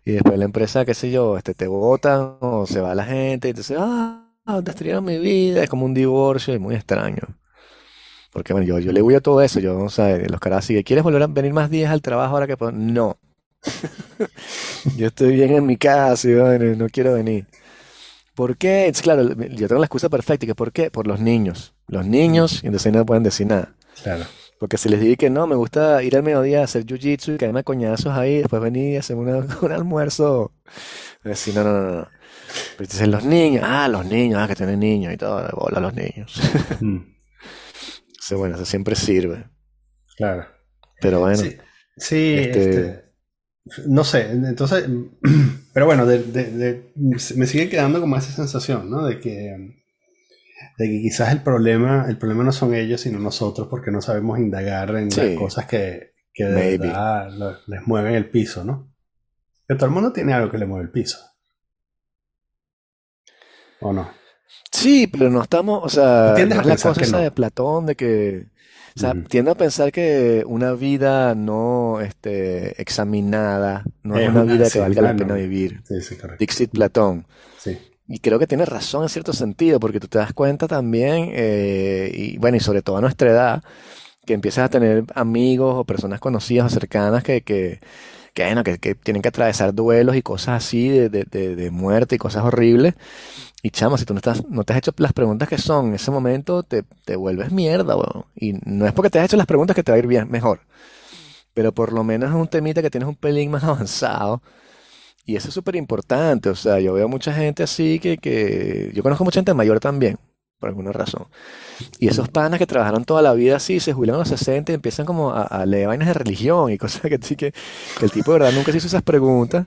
Speaker 1: Y después la empresa, qué sé yo, este, te votan o se va la gente. Y entonces, ah, destruyeron mi vida. Es como un divorcio y muy extraño. Porque bueno, yo, yo le voy a todo eso. Yo, o sea, los caras que quieres volver a venir más días al trabajo ahora que puedo. No. Yo estoy bien en mi casa y bueno, no quiero venir. ¿Por qué? Es claro, yo tengo la excusa perfecta. que ¿Por qué? Por los niños. Los niños, y entonces no pueden decir nada.
Speaker 2: claro.
Speaker 1: Porque si les digo que no, me gusta ir al mediodía a hacer jiu-jitsu y caerme a coñazos ahí, después venir y hacer una- un almuerzo. Decir, no, no, no, no. Pero entonces los niños, ah, los niños, ah, que tienen niños y todo, bola los niños.
Speaker 2: Mm.
Speaker 1: Entonces, bueno, eso siempre sirve.
Speaker 2: Claro.
Speaker 1: Pero bueno,
Speaker 2: Sí, sí,
Speaker 1: Este-
Speaker 2: este, no sé, entonces, pero bueno, de- de- de- me sigue quedando como esa sensación, ¿no? De que, de que quizás el problema, el problema no son ellos, sino nosotros, porque no sabemos indagar en
Speaker 1: Sí.
Speaker 2: las cosas que, que de
Speaker 1: Maybe.
Speaker 2: verdad lo- les mueven el piso, ¿no? Que todo el mundo tiene algo que le mueve el piso. ¿O no?
Speaker 1: Sí, pero no estamos, o sea, no es la cosa
Speaker 2: que
Speaker 1: esa
Speaker 2: no.
Speaker 1: de Platón de que, o sea, tiendo a pensar que una vida no, este, examinada, no es
Speaker 2: Es
Speaker 1: una
Speaker 2: una-
Speaker 1: vida que valga la pena vivir.
Speaker 2: Sí, sí, correcto.
Speaker 1: Dixit Platón.
Speaker 2: Sí.
Speaker 1: Y creo que tiene razón en cierto sentido, porque tú te das cuenta también, eh, y bueno, y sobre todo a nuestra edad, que empiezas a tener amigos o personas conocidas o cercanas que, que, que, bueno, que, que tienen que atravesar duelos y cosas así de, de, de, de muerte y cosas horribles. Y chamo, si tú no estás, no te has hecho las preguntas que son en ese momento, te, te vuelves mierda, weón. Y no es porque te has hecho las preguntas que te va a ir bien, mejor. Pero por lo menos es un temita que tienes un pelín más avanzado. Y eso es súper importante. O sea, yo veo mucha gente así que, que... Yo conozco mucha gente mayor también, por alguna razón. Y esos panas que trabajaron toda la vida así, se jubilan a los 60 y empiezan como a, a leer vainas de religión y cosas que sí que, que el tipo de verdad nunca se hizo esas preguntas.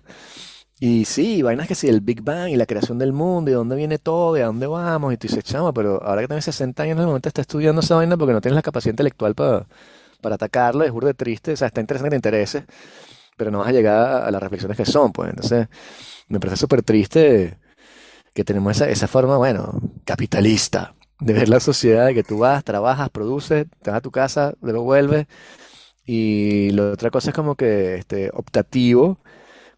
Speaker 1: Y sí, vainas que sí, el Big Bang y la creación del mundo y de dónde viene todo y a dónde vamos. Y tú dices, chama, pero ahora que tienes 60 años en el momento estás estudiando esa vaina porque no tienes la capacidad intelectual para, para atacarlo. Es burda de triste. O sea, está interesante que te interese, pero no vas a llegar a las reflexiones que son, pues. Entonces, me parece súper triste que tenemos esa, esa forma, bueno, capitalista de ver la sociedad, de que tú vas, trabajas, produces, te vas a tu casa, luego vuelves. Y la otra cosa es como que este, optativo,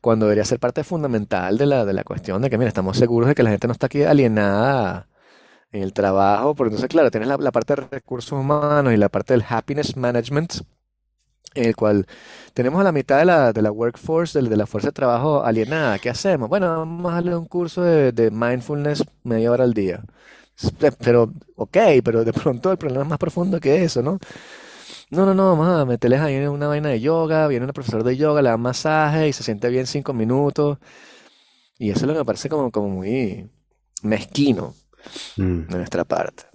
Speaker 1: cuando debería ser parte fundamental de la, de la cuestión de que, mira, estamos seguros de que la gente no está aquí alienada en el trabajo, porque entonces, claro, tienes la, la parte de recursos humanos y la parte del happiness management, en el cual tenemos a la mitad de la, de la workforce, de, de la fuerza de trabajo alienada. ¿Qué hacemos? Bueno, vamos a darle un curso de, de mindfulness media hora al día. Pero, ok, pero de pronto el problema es más profundo que eso, ¿no? No, no, no, vamos a meterles ahí una vaina de yoga, viene un profesor de yoga, le da masaje y se siente bien cinco minutos. Y eso es lo que me parece como, como muy mezquino
Speaker 2: Mm,
Speaker 1: de nuestra parte.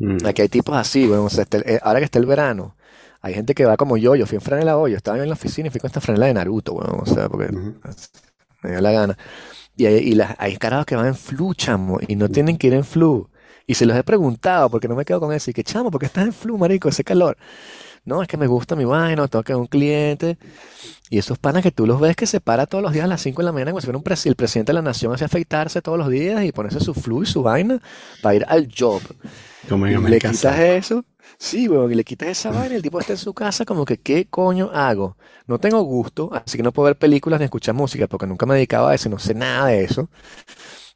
Speaker 2: mm.
Speaker 1: Aquí hay tipos así, bueno, o sea, este- eh, ahora que está el verano, hay gente que va como yo, yo fui en franela hoy, yo estaba en la oficina y fui con esta franela de Naruto, bueno, o sea, porque
Speaker 2: Ujú.
Speaker 1: me dio la gana. Y hay, y las, hay carajos que van en flu, chamo, y no tienen que ir en flu. Y se los he preguntado, porque no me quedo con eso. Y que, chamo, ¿por qué estás en flu, marico? Ese calor. No, es que me gusta mi vaina, tengo que un cliente. Y esos panas que tú los ves que se para todos los días a las 5 de la mañana, como si fuera un el presidente de la nación, hace afeitarse todos los días y ponerse su flu y su vaina para ir al job.
Speaker 2: Como
Speaker 1: Y le quitas eso, sí, weón, y le quitas esa vaina, y el tipo está en su casa como que, ¿qué coño hago? No tengo gusto, así que no puedo ver películas ni escuchar música, porque nunca me dedicaba a eso, y no sé nada de eso.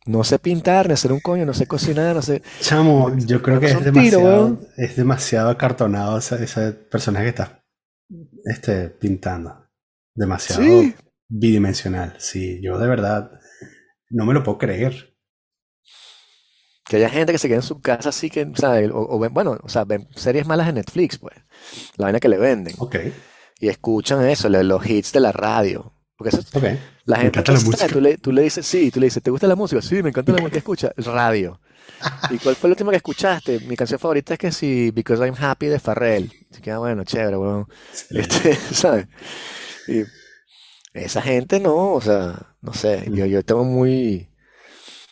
Speaker 1: No sé pintar, ni hacer un coño, no sé cocinar, no sé.
Speaker 2: Chamo, yo creo que
Speaker 1: Es tiro,
Speaker 2: demasiado, es demasiado acartonado ese, ese personaje que está este, pintando. Demasiado
Speaker 1: Sí.
Speaker 2: bidimensional. Sí, yo de verdad no me lo puedo creer.
Speaker 1: Que haya gente que se queda en su casa así que, o sea, o, o ven, bueno, o sea, ven series malas en Netflix, pues, la vaina que le venden,
Speaker 2: Ok,
Speaker 1: y escuchan eso, los hits de la radio. Porque eso,
Speaker 2: ok.
Speaker 1: La gente
Speaker 2: la música.
Speaker 1: Tú le, tú le dices, sí, tú le dices, ¿te gusta la música? Sí, me encanta la música. El radio. ¿Y cuál fue la última que escuchaste? Mi canción favorita es que sí, Because I'm Happy de Farrell. Así que, ah, bueno, chévere, weón. Este, ¿sabes? Y esa gente no, o sea, no sé, yo, yo tengo muy,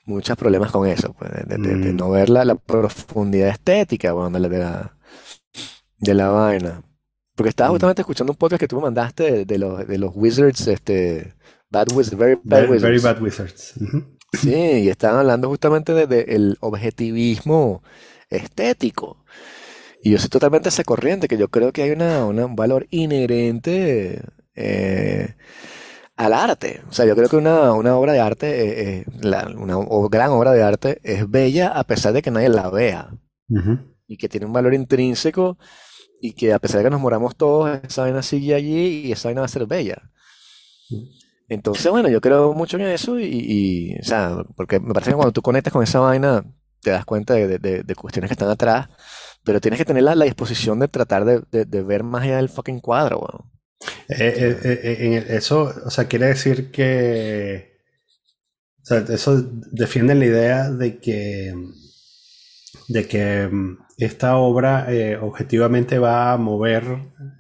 Speaker 1: muchos problemas con eso, pues, de, de- de
Speaker 2: Mm.
Speaker 1: no ver la, la profundidad estética, la, de la, de la vaina. Porque estaba
Speaker 2: Mm.
Speaker 1: justamente escuchando un podcast que tú me mandaste de, de los, de los Wizards, este, Bad Wizards, Very Bad
Speaker 2: Very, very
Speaker 1: Wizards.
Speaker 2: bad wizards. Ujú.
Speaker 1: Sí, y estaban hablando justamente de, de el objetivismo estético. Y yo soy totalmente esa corriente, que yo creo que hay una, una- un valor inherente eh, al arte. O sea, yo creo que una, una obra de arte, eh, eh, la- una o- gran obra de arte, es bella a pesar de que nadie la vea. Y que tiene un valor intrínseco y que a pesar de que nos moramos todos, esa vaina sigue allí y esa vaina va a ser bella. Entonces, bueno, yo creo mucho en eso y, y, o sea, porque me parece que cuando tú conectas con esa vaina, te das cuenta de, de- de cuestiones que están atrás, pero tienes que tener la, la disposición de tratar de, de- ver más allá del fucking cuadro, weón.
Speaker 2: Eh, eh, eh, eh, en el- eso, o sea, quiere decir que, o sea, eso defiende la idea de que, de que mm, esta obra eh, objetivamente va a mover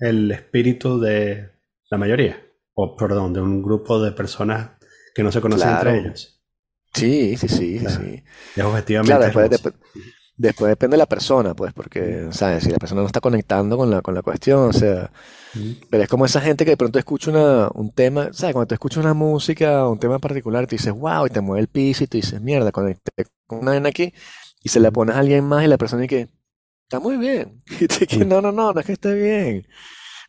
Speaker 2: el espíritu de la mayoría, o perdón, de un grupo de personas que no se conocen
Speaker 1: Claro.
Speaker 2: entre ellos.
Speaker 1: Sí, sí, sí,
Speaker 2: Claro.
Speaker 1: sí.
Speaker 2: Es objetivamente
Speaker 1: Claro, después, depende de la persona, pues, porque, ¿sabes? Si la persona no está conectando con la, con la cuestión, o sea, pero es como esa gente que de pronto escucha una, un tema, ¿sabes? Cuando tú escuchas una música un tema particular, tú dices, wow, y te mueve el piso y tú dices, mierda, conecté con una aquí, y se la pones a alguien más y la persona dice, está muy bien. Y te dice, no, no, no, no es que esté bien.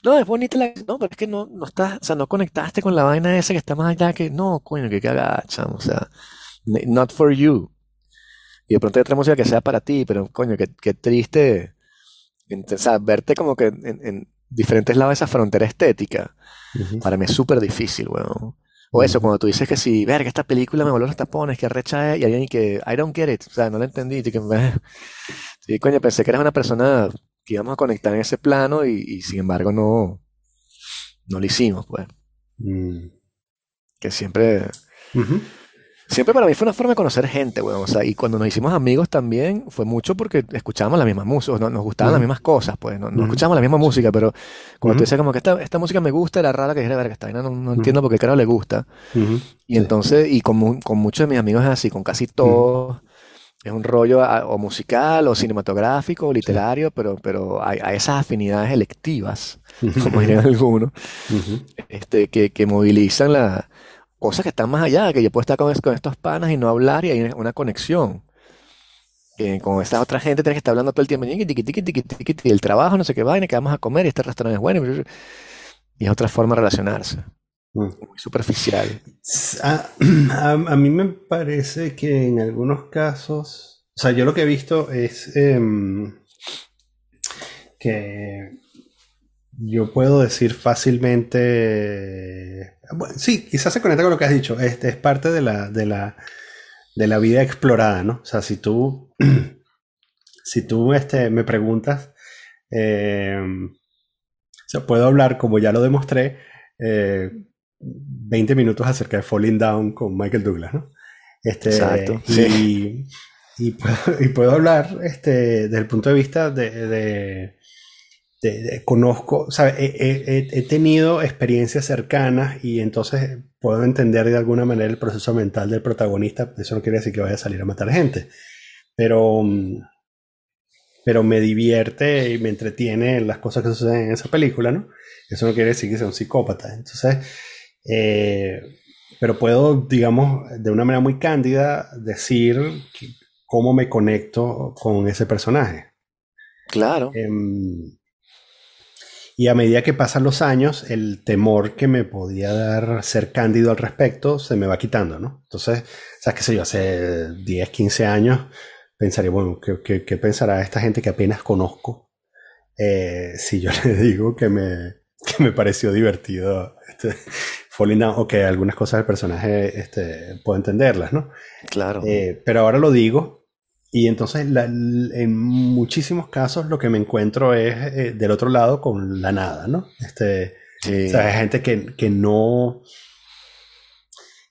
Speaker 1: No, es bonita la... No, pero es que no, no estás, o sea, no conectaste con la vaina esa que está más allá que... No, coño, que cagada, chamo, o sea, not for you. Y de pronto hay otra música que sea para ti, pero coño, qué, qué triste, o sea, verte como que en, en diferentes lados de esa frontera estética, para mí es súper difícil, weón. O eso,
Speaker 2: Ujú.
Speaker 1: cuando tú dices que si, verga, esta película me voló los tapones, que arrecha es, y alguien que, I don't get it, o sea, no la entendí, y que, "Eh". sí, coño, pensé que eras una persona que íbamos a conectar en ese plano y, y sin embargo no, no lo hicimos, pues,
Speaker 2: Mm.
Speaker 1: que siempre. Siempre para mí fue una forma de conocer gente, weón. O sea, y cuando nos hicimos amigos también fue mucho porque escuchábamos la misma música, no- nos gustaban las mismas cosas, pues. No, no
Speaker 2: Ujú.
Speaker 1: escuchábamos la misma música, pero cuando tú decías como que esta, esta música me gusta, era rara que dijera, verga, esta vaina no, no entiendo por qué carajo le gusta. Y entonces, y con, con muchos de mis amigos es así, con casi todos, es un rollo a- o musical, o cinematográfico, o literario, pero, pero hay, hay esas afinidades electivas, como dirían algunos, este, que, que movilizan la, cosas que están más allá, que yo puedo estar con, es- con estos panas y no hablar y hay una conexión. Con esta otra gente tienes que estar hablando todo el tiempo, tiqui, tiqui, tiqui, el trabajo, no sé qué vaina, que vamos a comer y este restaurante es bueno. Y es otra forma de relacionarse,
Speaker 2: Mm.
Speaker 1: muy superficial.
Speaker 2: A, a- a mí me parece que en algunos casos, o sea, yo lo que he visto es em, que yo puedo decir fácilmente, bueno, sí, quizás se conecta con lo que has dicho, este es parte de la, de la, de la vida explorada, ¿no? O sea, si tú, si tú este, me preguntas, o sea, puedo hablar, como ya lo demostré, eh, 20 minutos acerca de Falling Down con Michael Douglas, ¿no? Este,
Speaker 1: Exacto,
Speaker 2: y,
Speaker 1: sí.
Speaker 2: y puedo, y puedo hablar este, desde el punto de vista de- conozco, o sea, he, he- he- tenido experiencias cercanas y entonces puedo entender de alguna manera el proceso mental del protagonista. Eso no quiere decir que vaya a salir a matar gente, pero, mm, pero me divierte y me entretiene las cosas que suceden en esa película, ¿no? Eso no quiere decir que sea un psicópata. Entonces, eh, pero puedo, digamos, de una manera muy cándida decir que- cómo me conecto con ese personaje.
Speaker 1: Claro,
Speaker 2: Em, y a medida que pasan los años, el temor que me podía dar ser cándido al respecto se me va quitando, ¿no? Entonces, ¿sabes qué sé yo? Hace 10, 15 años pensaría, bueno, ¿qué, qué- qué pensará esta gente que apenas conozco eh, si yo le digo que me, que me pareció divertido este, Falling Down o que algunas cosas del personaje este, puedo entenderlas, ¿no?
Speaker 1: claro.
Speaker 2: Eh, pero ahora lo digo y entonces la- en muchísimos casos lo que me encuentro es eh, del otro lado con la nada, ¿no? Este,
Speaker 1: Sí.
Speaker 2: o sea, hay gente que, que no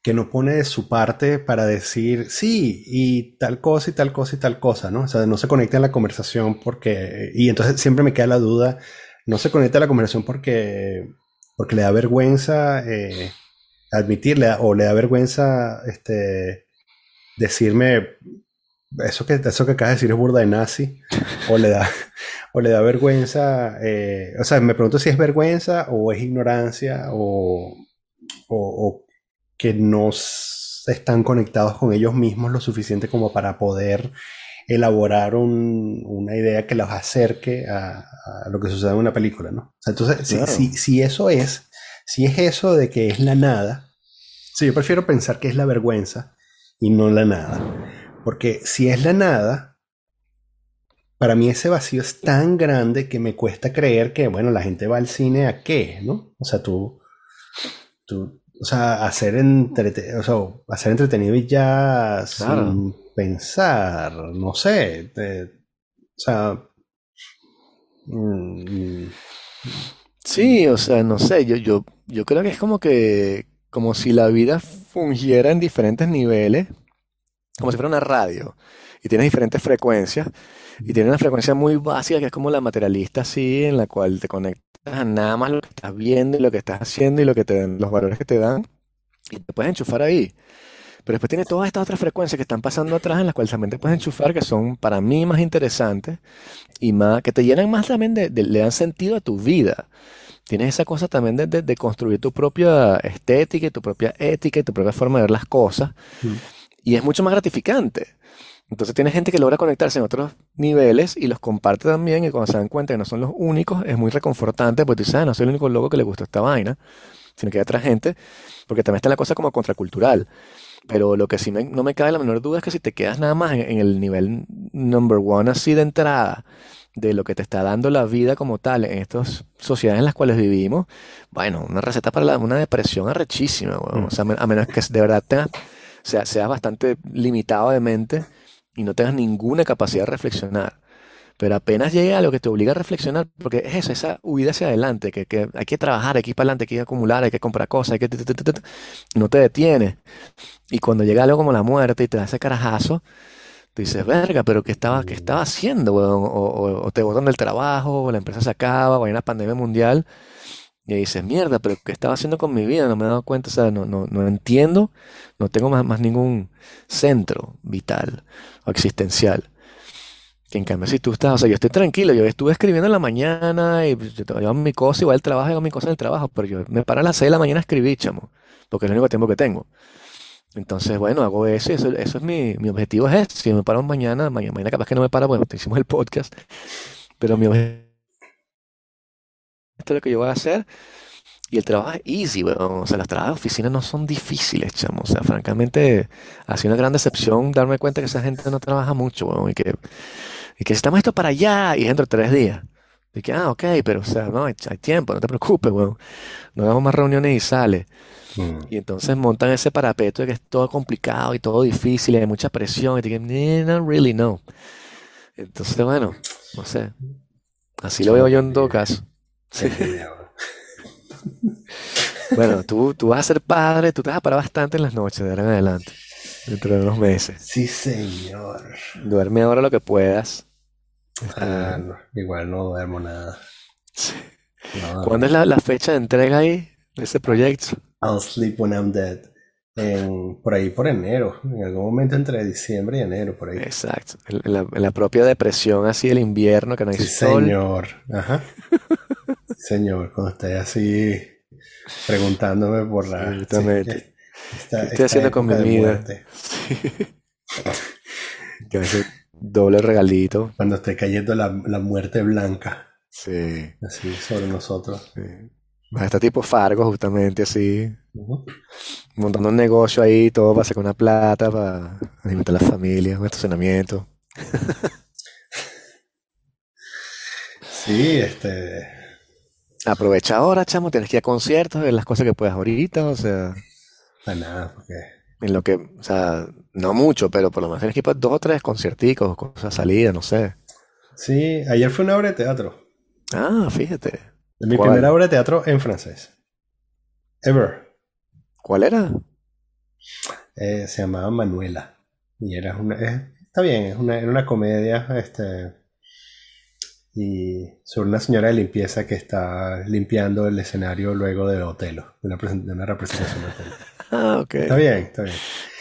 Speaker 2: que no pone de su parte para decir sí y tal cosa y tal cosa y tal cosa, ¿no? O sea, no se conecta en la conversación porque y entonces siempre me queda la duda, no se conecta a la conversación porque porque le da vergüenza eh, admitirle o le da vergüenza este decirme eso que eso que acabas de decir es burda de nazi o le da o le da vergüenza eh, o sea me pregunto si es vergüenza o es ignorancia o, o- o que no están conectados con ellos mismos lo suficiente como para poder elaborar un- una idea que los acerque a, a lo que sucede en una película, ¿no? O sea, entonces, si, si- si eso es, si es eso de que es la nada, sí, yo prefiero pensar que es la vergüenza y no la nada. Porque si es la nada, para mí ese vacío es tan grande que me cuesta creer que, bueno, la gente va al cine a qué, ¿no? O sea, tú, tú o sea, hacer, entrete- o sea, hacer entretenido y ya
Speaker 1: Claro.
Speaker 2: sin pensar, no sé, te- o sea, mm,
Speaker 1: Sí, o sea, no sé, yo, yo, yo creo que es como que, como si la vida fungiera en diferentes niveles como si fuera una radio. Y tienes diferentes frecuencias. Y tiene una frecuencia muy básica que es como la materialista, así, en la cual te conectas a nada más lo que estás viendo y lo que estás haciendo y lo que te dan, los valores que te dan. Y te puedes enchufar ahí. Pero después tiene todas estas otras frecuencias que están pasando atrás en las cuales también te puedes enchufar, que son para mí más interesantes y más, que te llenan más también de, le dan sentido a tu vida. Tienes esa cosa también de construir tu propia estética y tu propia ética y tu propia forma de ver las cosas.
Speaker 2: Mm.
Speaker 1: Y es mucho más gratificante. Entonces tiene gente que logra conectarse en otros niveles y los comparte también y cuando se dan cuenta que no son los únicos, es muy reconfortante porque tú dices, "Ah, no soy el único loco que le gustó esta vaina, sino que hay otra gente, porque también está la cosa como contracultural. Pero lo que sí me- no me cabe la menor duda es que si te quedas nada más en, en el nivel number one así de entrada de lo que te está dando la vida como tal en estas sociedades en las cuales vivimos, bueno, una receta para la- una depresión arrechísima, weón.
Speaker 2: Mm.
Speaker 1: O sea, a menos que de verdad tengas, sea, seas bastante limitado de mente y no tengas ninguna capacidad de reflexionar. Pero apenas llega a lo que te obliga a reflexionar, porque es eso, esa huida hacia adelante, que, que hay que trabajar, hay que ir para adelante, hay que acumular, hay que comprar cosas, hay que... no te detienes. Y cuando llega algo como la muerte y te da ese carajazo, tú dices, verga, pero ¿qué estaba, qué estaba haciendo? O, o- o te botan del trabajo, o la empresa se acaba, o hay una pandemia mundial, y dices, mierda, pero ¿qué estaba haciendo con mi vida? No me he dado cuenta, o sea, no, no, no entiendo, no tengo más, más ningún centro vital o existencial. Que en cambio, si tú estás, o sea, yo estoy tranquilo, yo estuve escribiendo en la mañana y pues, yo yo hago mi cosa, igual al trabajo, hago mi cosa en el trabajo, pero yo me paro a las 6 de la mañana a escribir, chamo, porque es el único tiempo que tengo. Entonces, bueno, hago eso y eso, eso es mi, mi objetivo es ese. Si me paro mañana, mañana, mañana capaz que no me paro, bueno, te hicimos el podcast, pero mi objetivo esto es lo que yo voy a hacer. Y el trabajo es easy, weón. O sea, los trabajos de oficina no son difíciles, chamo. O sea, francamente, ha sido una gran decepción darme cuenta que esa gente no trabaja mucho, weón. Y que, y que estamos esto para allá y dentro de tres días. Y que, ah, ok, pero, o sea, no, hay, hay tiempo, no te preocupes, weón. No hagamos más reuniones y sale.
Speaker 2: Mm.
Speaker 1: Y entonces montan ese parapeto de que es todo complicado y todo difícil y hay mucha presión. Y te dicen, "Eh, no, really, no. Entonces, bueno, no sé. Así lo veo yo en todo caso.
Speaker 2: Bro.
Speaker 1: Bueno, tú, tú vas a ser padre, tú te vas a parar bastante en las noches de ahora en adelante, dentro de unos meses.
Speaker 2: Sí, señor.
Speaker 1: Duerme ahora lo que puedas.
Speaker 2: Ah, no, igual no duermo nada. No,
Speaker 1: ¿Cuándo es la, la fecha de entrega ahí de ese proyecto?
Speaker 2: I'll sleep when I'm dead. En- por ahí por enero. En algún momento entre diciembre y enero, por ahí.
Speaker 1: Exacto, en en la, en la propia depresión así del invierno, que no hay
Speaker 2: Sí,
Speaker 1: sol.
Speaker 2: señor. Ajá. Señor, cuando esté así preguntándome por la. sí,
Speaker 1: Absolutamente.
Speaker 2: esta-
Speaker 1: ¿Qué estoy haciendo con mi vida? Que ese doble regalito.
Speaker 2: Cuando esté cayendo la, la muerte blanca,
Speaker 1: Sí,
Speaker 2: así sobre nosotros.
Speaker 1: sí. Estar tipo Fargo, justamente así, montando un negocio ahí, todo para sacar una plata, para alimentar a la familia, un estacionamiento.
Speaker 2: Sí, este.
Speaker 1: Aprovecha ahora, chamo, tienes que ir a conciertos, ver las cosas que puedas ahorita, o sea,
Speaker 2: Para nada, porque.
Speaker 1: en lo que, o sea, no mucho, pero por lo menos tienes que ir para dos o tres concierticos, cosas salidas, no sé.
Speaker 2: Sí, ayer fue una obra de teatro.
Speaker 1: Ah, fíjate.
Speaker 2: Mi
Speaker 1: ¿Cuál?
Speaker 2: primera obra de teatro en francés. Ever.
Speaker 1: ¿Cuál era?
Speaker 2: Eh, se llamaba Manuela. Y era una. es- está bien, es una, era una comedia. Este. Y sobre una señora de limpieza que está limpiando el escenario luego de Otelo. De una, de una representación de Otelo.
Speaker 1: Ah, ok.
Speaker 2: Está bien, está bien.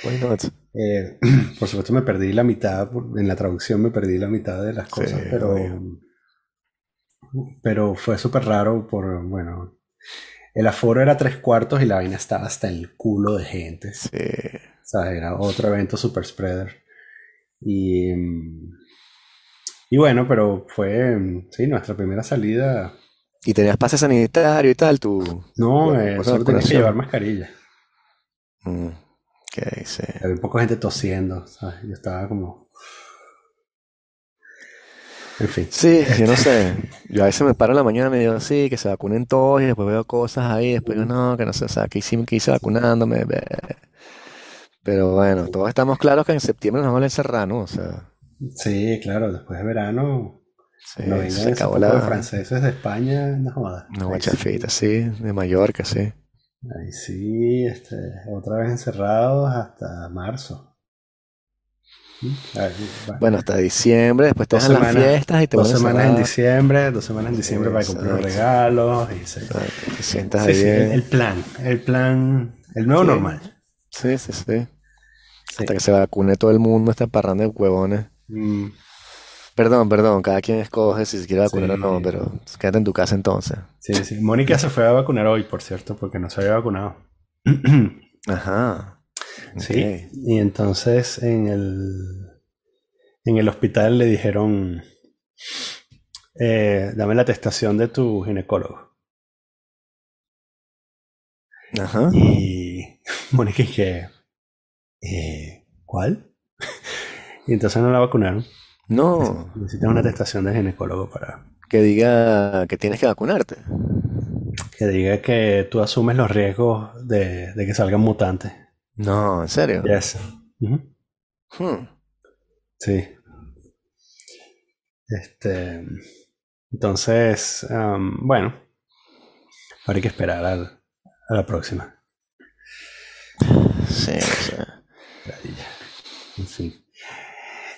Speaker 1: Why not?
Speaker 2: Eh, por supuesto me perdí la mitad, en la traducción me perdí la mitad de las
Speaker 1: Sí,
Speaker 2: cosas, pero,
Speaker 1: obvio.
Speaker 2: pero fue súper raro por, bueno, el aforo era tres cuartos y la vaina estaba hasta el culo de gente.
Speaker 1: Sí.
Speaker 2: O sea, era otro evento super spreader. Y, mm, y bueno, pero fue, mm, sí, nuestra primera salida.
Speaker 1: ¿Y tenías pase sanitario y tal? Tu...
Speaker 2: No, eh, solo tenías que llevar mascarilla.
Speaker 1: Mm, ok, sí.
Speaker 2: Había poca gente tosiendo, ¿sabes? Yo estaba como... En fin.
Speaker 1: Sí, yo no sé. Yo a veces me paro en la mañana y digo, sí, que se vacunen todos y después veo cosas ahí, después digo, no, que no sé, o sea, que hice, que hice vacunándome. ve". Pero bueno, todos estamos claros que en septiembre nos vamos a encerrar, ¿no? O sea,
Speaker 2: Sí, claro, después de verano,
Speaker 1: sí,
Speaker 2: no
Speaker 1: se acabó
Speaker 2: poco de
Speaker 1: la
Speaker 2: franceses de España, no jodas.
Speaker 1: una
Speaker 2: Ahí
Speaker 1: guachafita,
Speaker 2: sí,
Speaker 1: sí, de Mallorca, sí.
Speaker 2: ahí sí, este, otra vez encerrados hasta marzo. Bueno.
Speaker 1: Bueno, hasta diciembre, después te dejan las fiestas y te
Speaker 2: dos semanas en diciembre, dos semanas en diciembre para
Speaker 1: Exacto.
Speaker 2: comprar los regalos. Y se-
Speaker 1: Exacto, Te sientas
Speaker 2: Sí,
Speaker 1: ahí.
Speaker 2: sí, el, plan, el plan, el nuevo normal.
Speaker 1: Sí, sí, sí.
Speaker 2: Sí.
Speaker 1: Hasta que se vacune todo el mundo, esta parranda de huevones.
Speaker 2: Mm,
Speaker 1: Perdón, perdón, cada quien escoge si se quiere vacunar
Speaker 2: Sí.
Speaker 1: o no, pero quédate en tu casa entonces.
Speaker 2: sí, sí. Mónica se fue a vacunar hoy, por cierto, porque no se había vacunado.
Speaker 1: Ajá.
Speaker 2: Sí. Y entonces en el, en el hospital le dijeron, eh, dame la atestación de tu ginecólogo.
Speaker 1: Ajá.
Speaker 2: Y Mónica dije, eh, ¿cuál? Y entonces no la vacunaron.
Speaker 1: No,
Speaker 2: Necesitas una atestación del ginecólogo para
Speaker 1: que diga que tienes que vacunarte.
Speaker 2: que diga que tú asumes los riesgos de, de que salgan mutantes.
Speaker 1: No, en serio.
Speaker 2: Yes. Ujú.
Speaker 1: Hmm.
Speaker 2: Sí. Este. Entonces, am, bueno. Ahora hay que esperar al- a la próxima.
Speaker 1: Sí, o sea,
Speaker 2: En fin.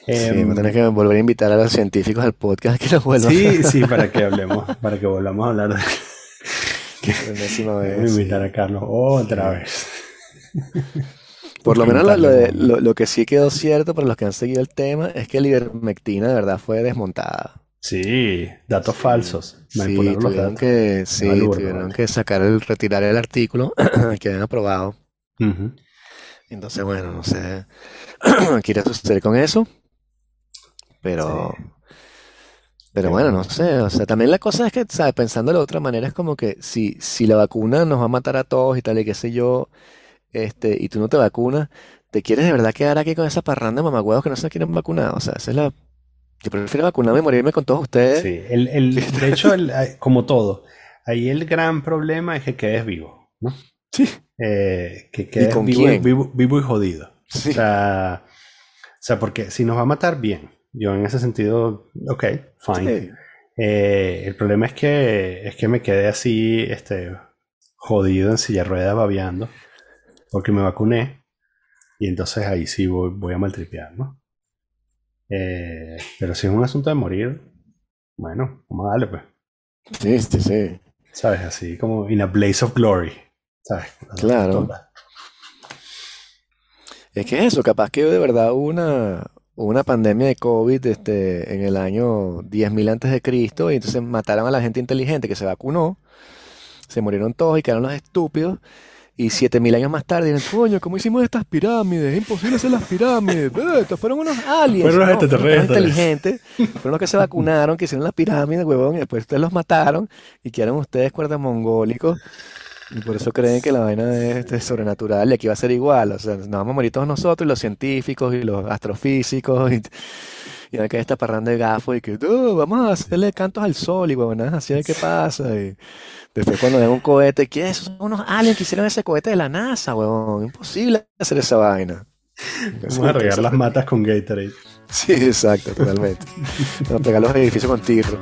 Speaker 1: Sí,
Speaker 2: Em,
Speaker 1: voy a tener que volver a invitar a los científicos al podcast que los vuelvan
Speaker 2: sí, sí, para que hablemos, para que volvamos a hablar de. Voy a
Speaker 1: sí.
Speaker 2: invitar a Carlos otra vez.
Speaker 1: Por lo menos lo, lo lo- lo que sí quedó cierto para los que han seguido el tema es que la ivermectina de verdad fue desmontada.
Speaker 2: Sí, datos falsos.
Speaker 1: Sí,
Speaker 2: los
Speaker 1: tuvieron
Speaker 2: datos.
Speaker 1: que, sí, tuvieron que sacar el, retirar el artículo que habían aprobado. Entonces, bueno, no sé qué irá a suceder con eso. Pero,
Speaker 2: Sí.
Speaker 1: pero bueno, no sé. O sea, también la cosa es que, ¿sabes? Pensando de otra manera, es como que si, si la vacuna nos va a matar a todos y tal, y qué sé yo, este, y tú no te vacunas, ¿te quieres de verdad quedar aquí con esa parranda de mamagüevos que no se quieren vacunar? O sea, esa es la. Yo prefiero vacunarme y morirme con todos ustedes.
Speaker 2: Sí, el, el- de hecho, el- como todo, ahí el gran problema es que quedes vivo, ¿no?
Speaker 1: Sí.
Speaker 2: Eh, que quedes
Speaker 1: con
Speaker 2: vivo, y,
Speaker 1: quién?
Speaker 2: vivo, vivo y jodido.
Speaker 1: Sí.
Speaker 2: O sea, o sea, porque si nos va a matar bien, yo en ese sentido, ok, fine.
Speaker 1: Sí.
Speaker 2: Eh, el problema es que es que me quedé así, este, jodido en silla de ruedas babeando, porque me vacuné y entonces ahí sí voy, voy a maltripear, ¿no? Eh, pero si es un asunto de morir, bueno, vamos a darle pues,
Speaker 1: Sí, sí, sí.
Speaker 2: ¿sabes? Así como in a blaze of glory, ¿sabes?
Speaker 1: Claro. Es que es eso, capaz que de verdad hubo una, hubo una pandemia de COVID este, en el año 10.000 antes de Cristo y entonces mataron a la gente inteligente que se vacunó, se murieron todos y quedaron los estúpidos y 7.000 años más tarde dijeron, coño, ¿cómo hicimos estas pirámides? Es imposible hacer las pirámides, estos fueron unos aliens,
Speaker 2: Fueron los
Speaker 1: No,
Speaker 2: extraterrestres.
Speaker 1: los inteligentes, fueron los que se vacunaron, que hicieron las pirámides, huevón, y después ustedes los mataron y quedaron ustedes cuerdas mongólicos y por eso creen que la vaina es este, sobrenatural y aquí va a ser igual. O sea, nos vamos a morir todos nosotros, y los científicos y los astrofísicos y, y acá esta parranda de gafos y que "No, vamos a hacerle cantos al sol y huevonadas así ver qué pasa. Y después cuando ven un cohete, ¿qué es? Son unos aliens que hicieron ese cohete de la NASA, huevón. Imposible hacer esa vaina.
Speaker 2: Vamos a regar las matas con Gatorade.
Speaker 1: Sí, exacto, totalmente. Vamos a pegar los edificios con tirro.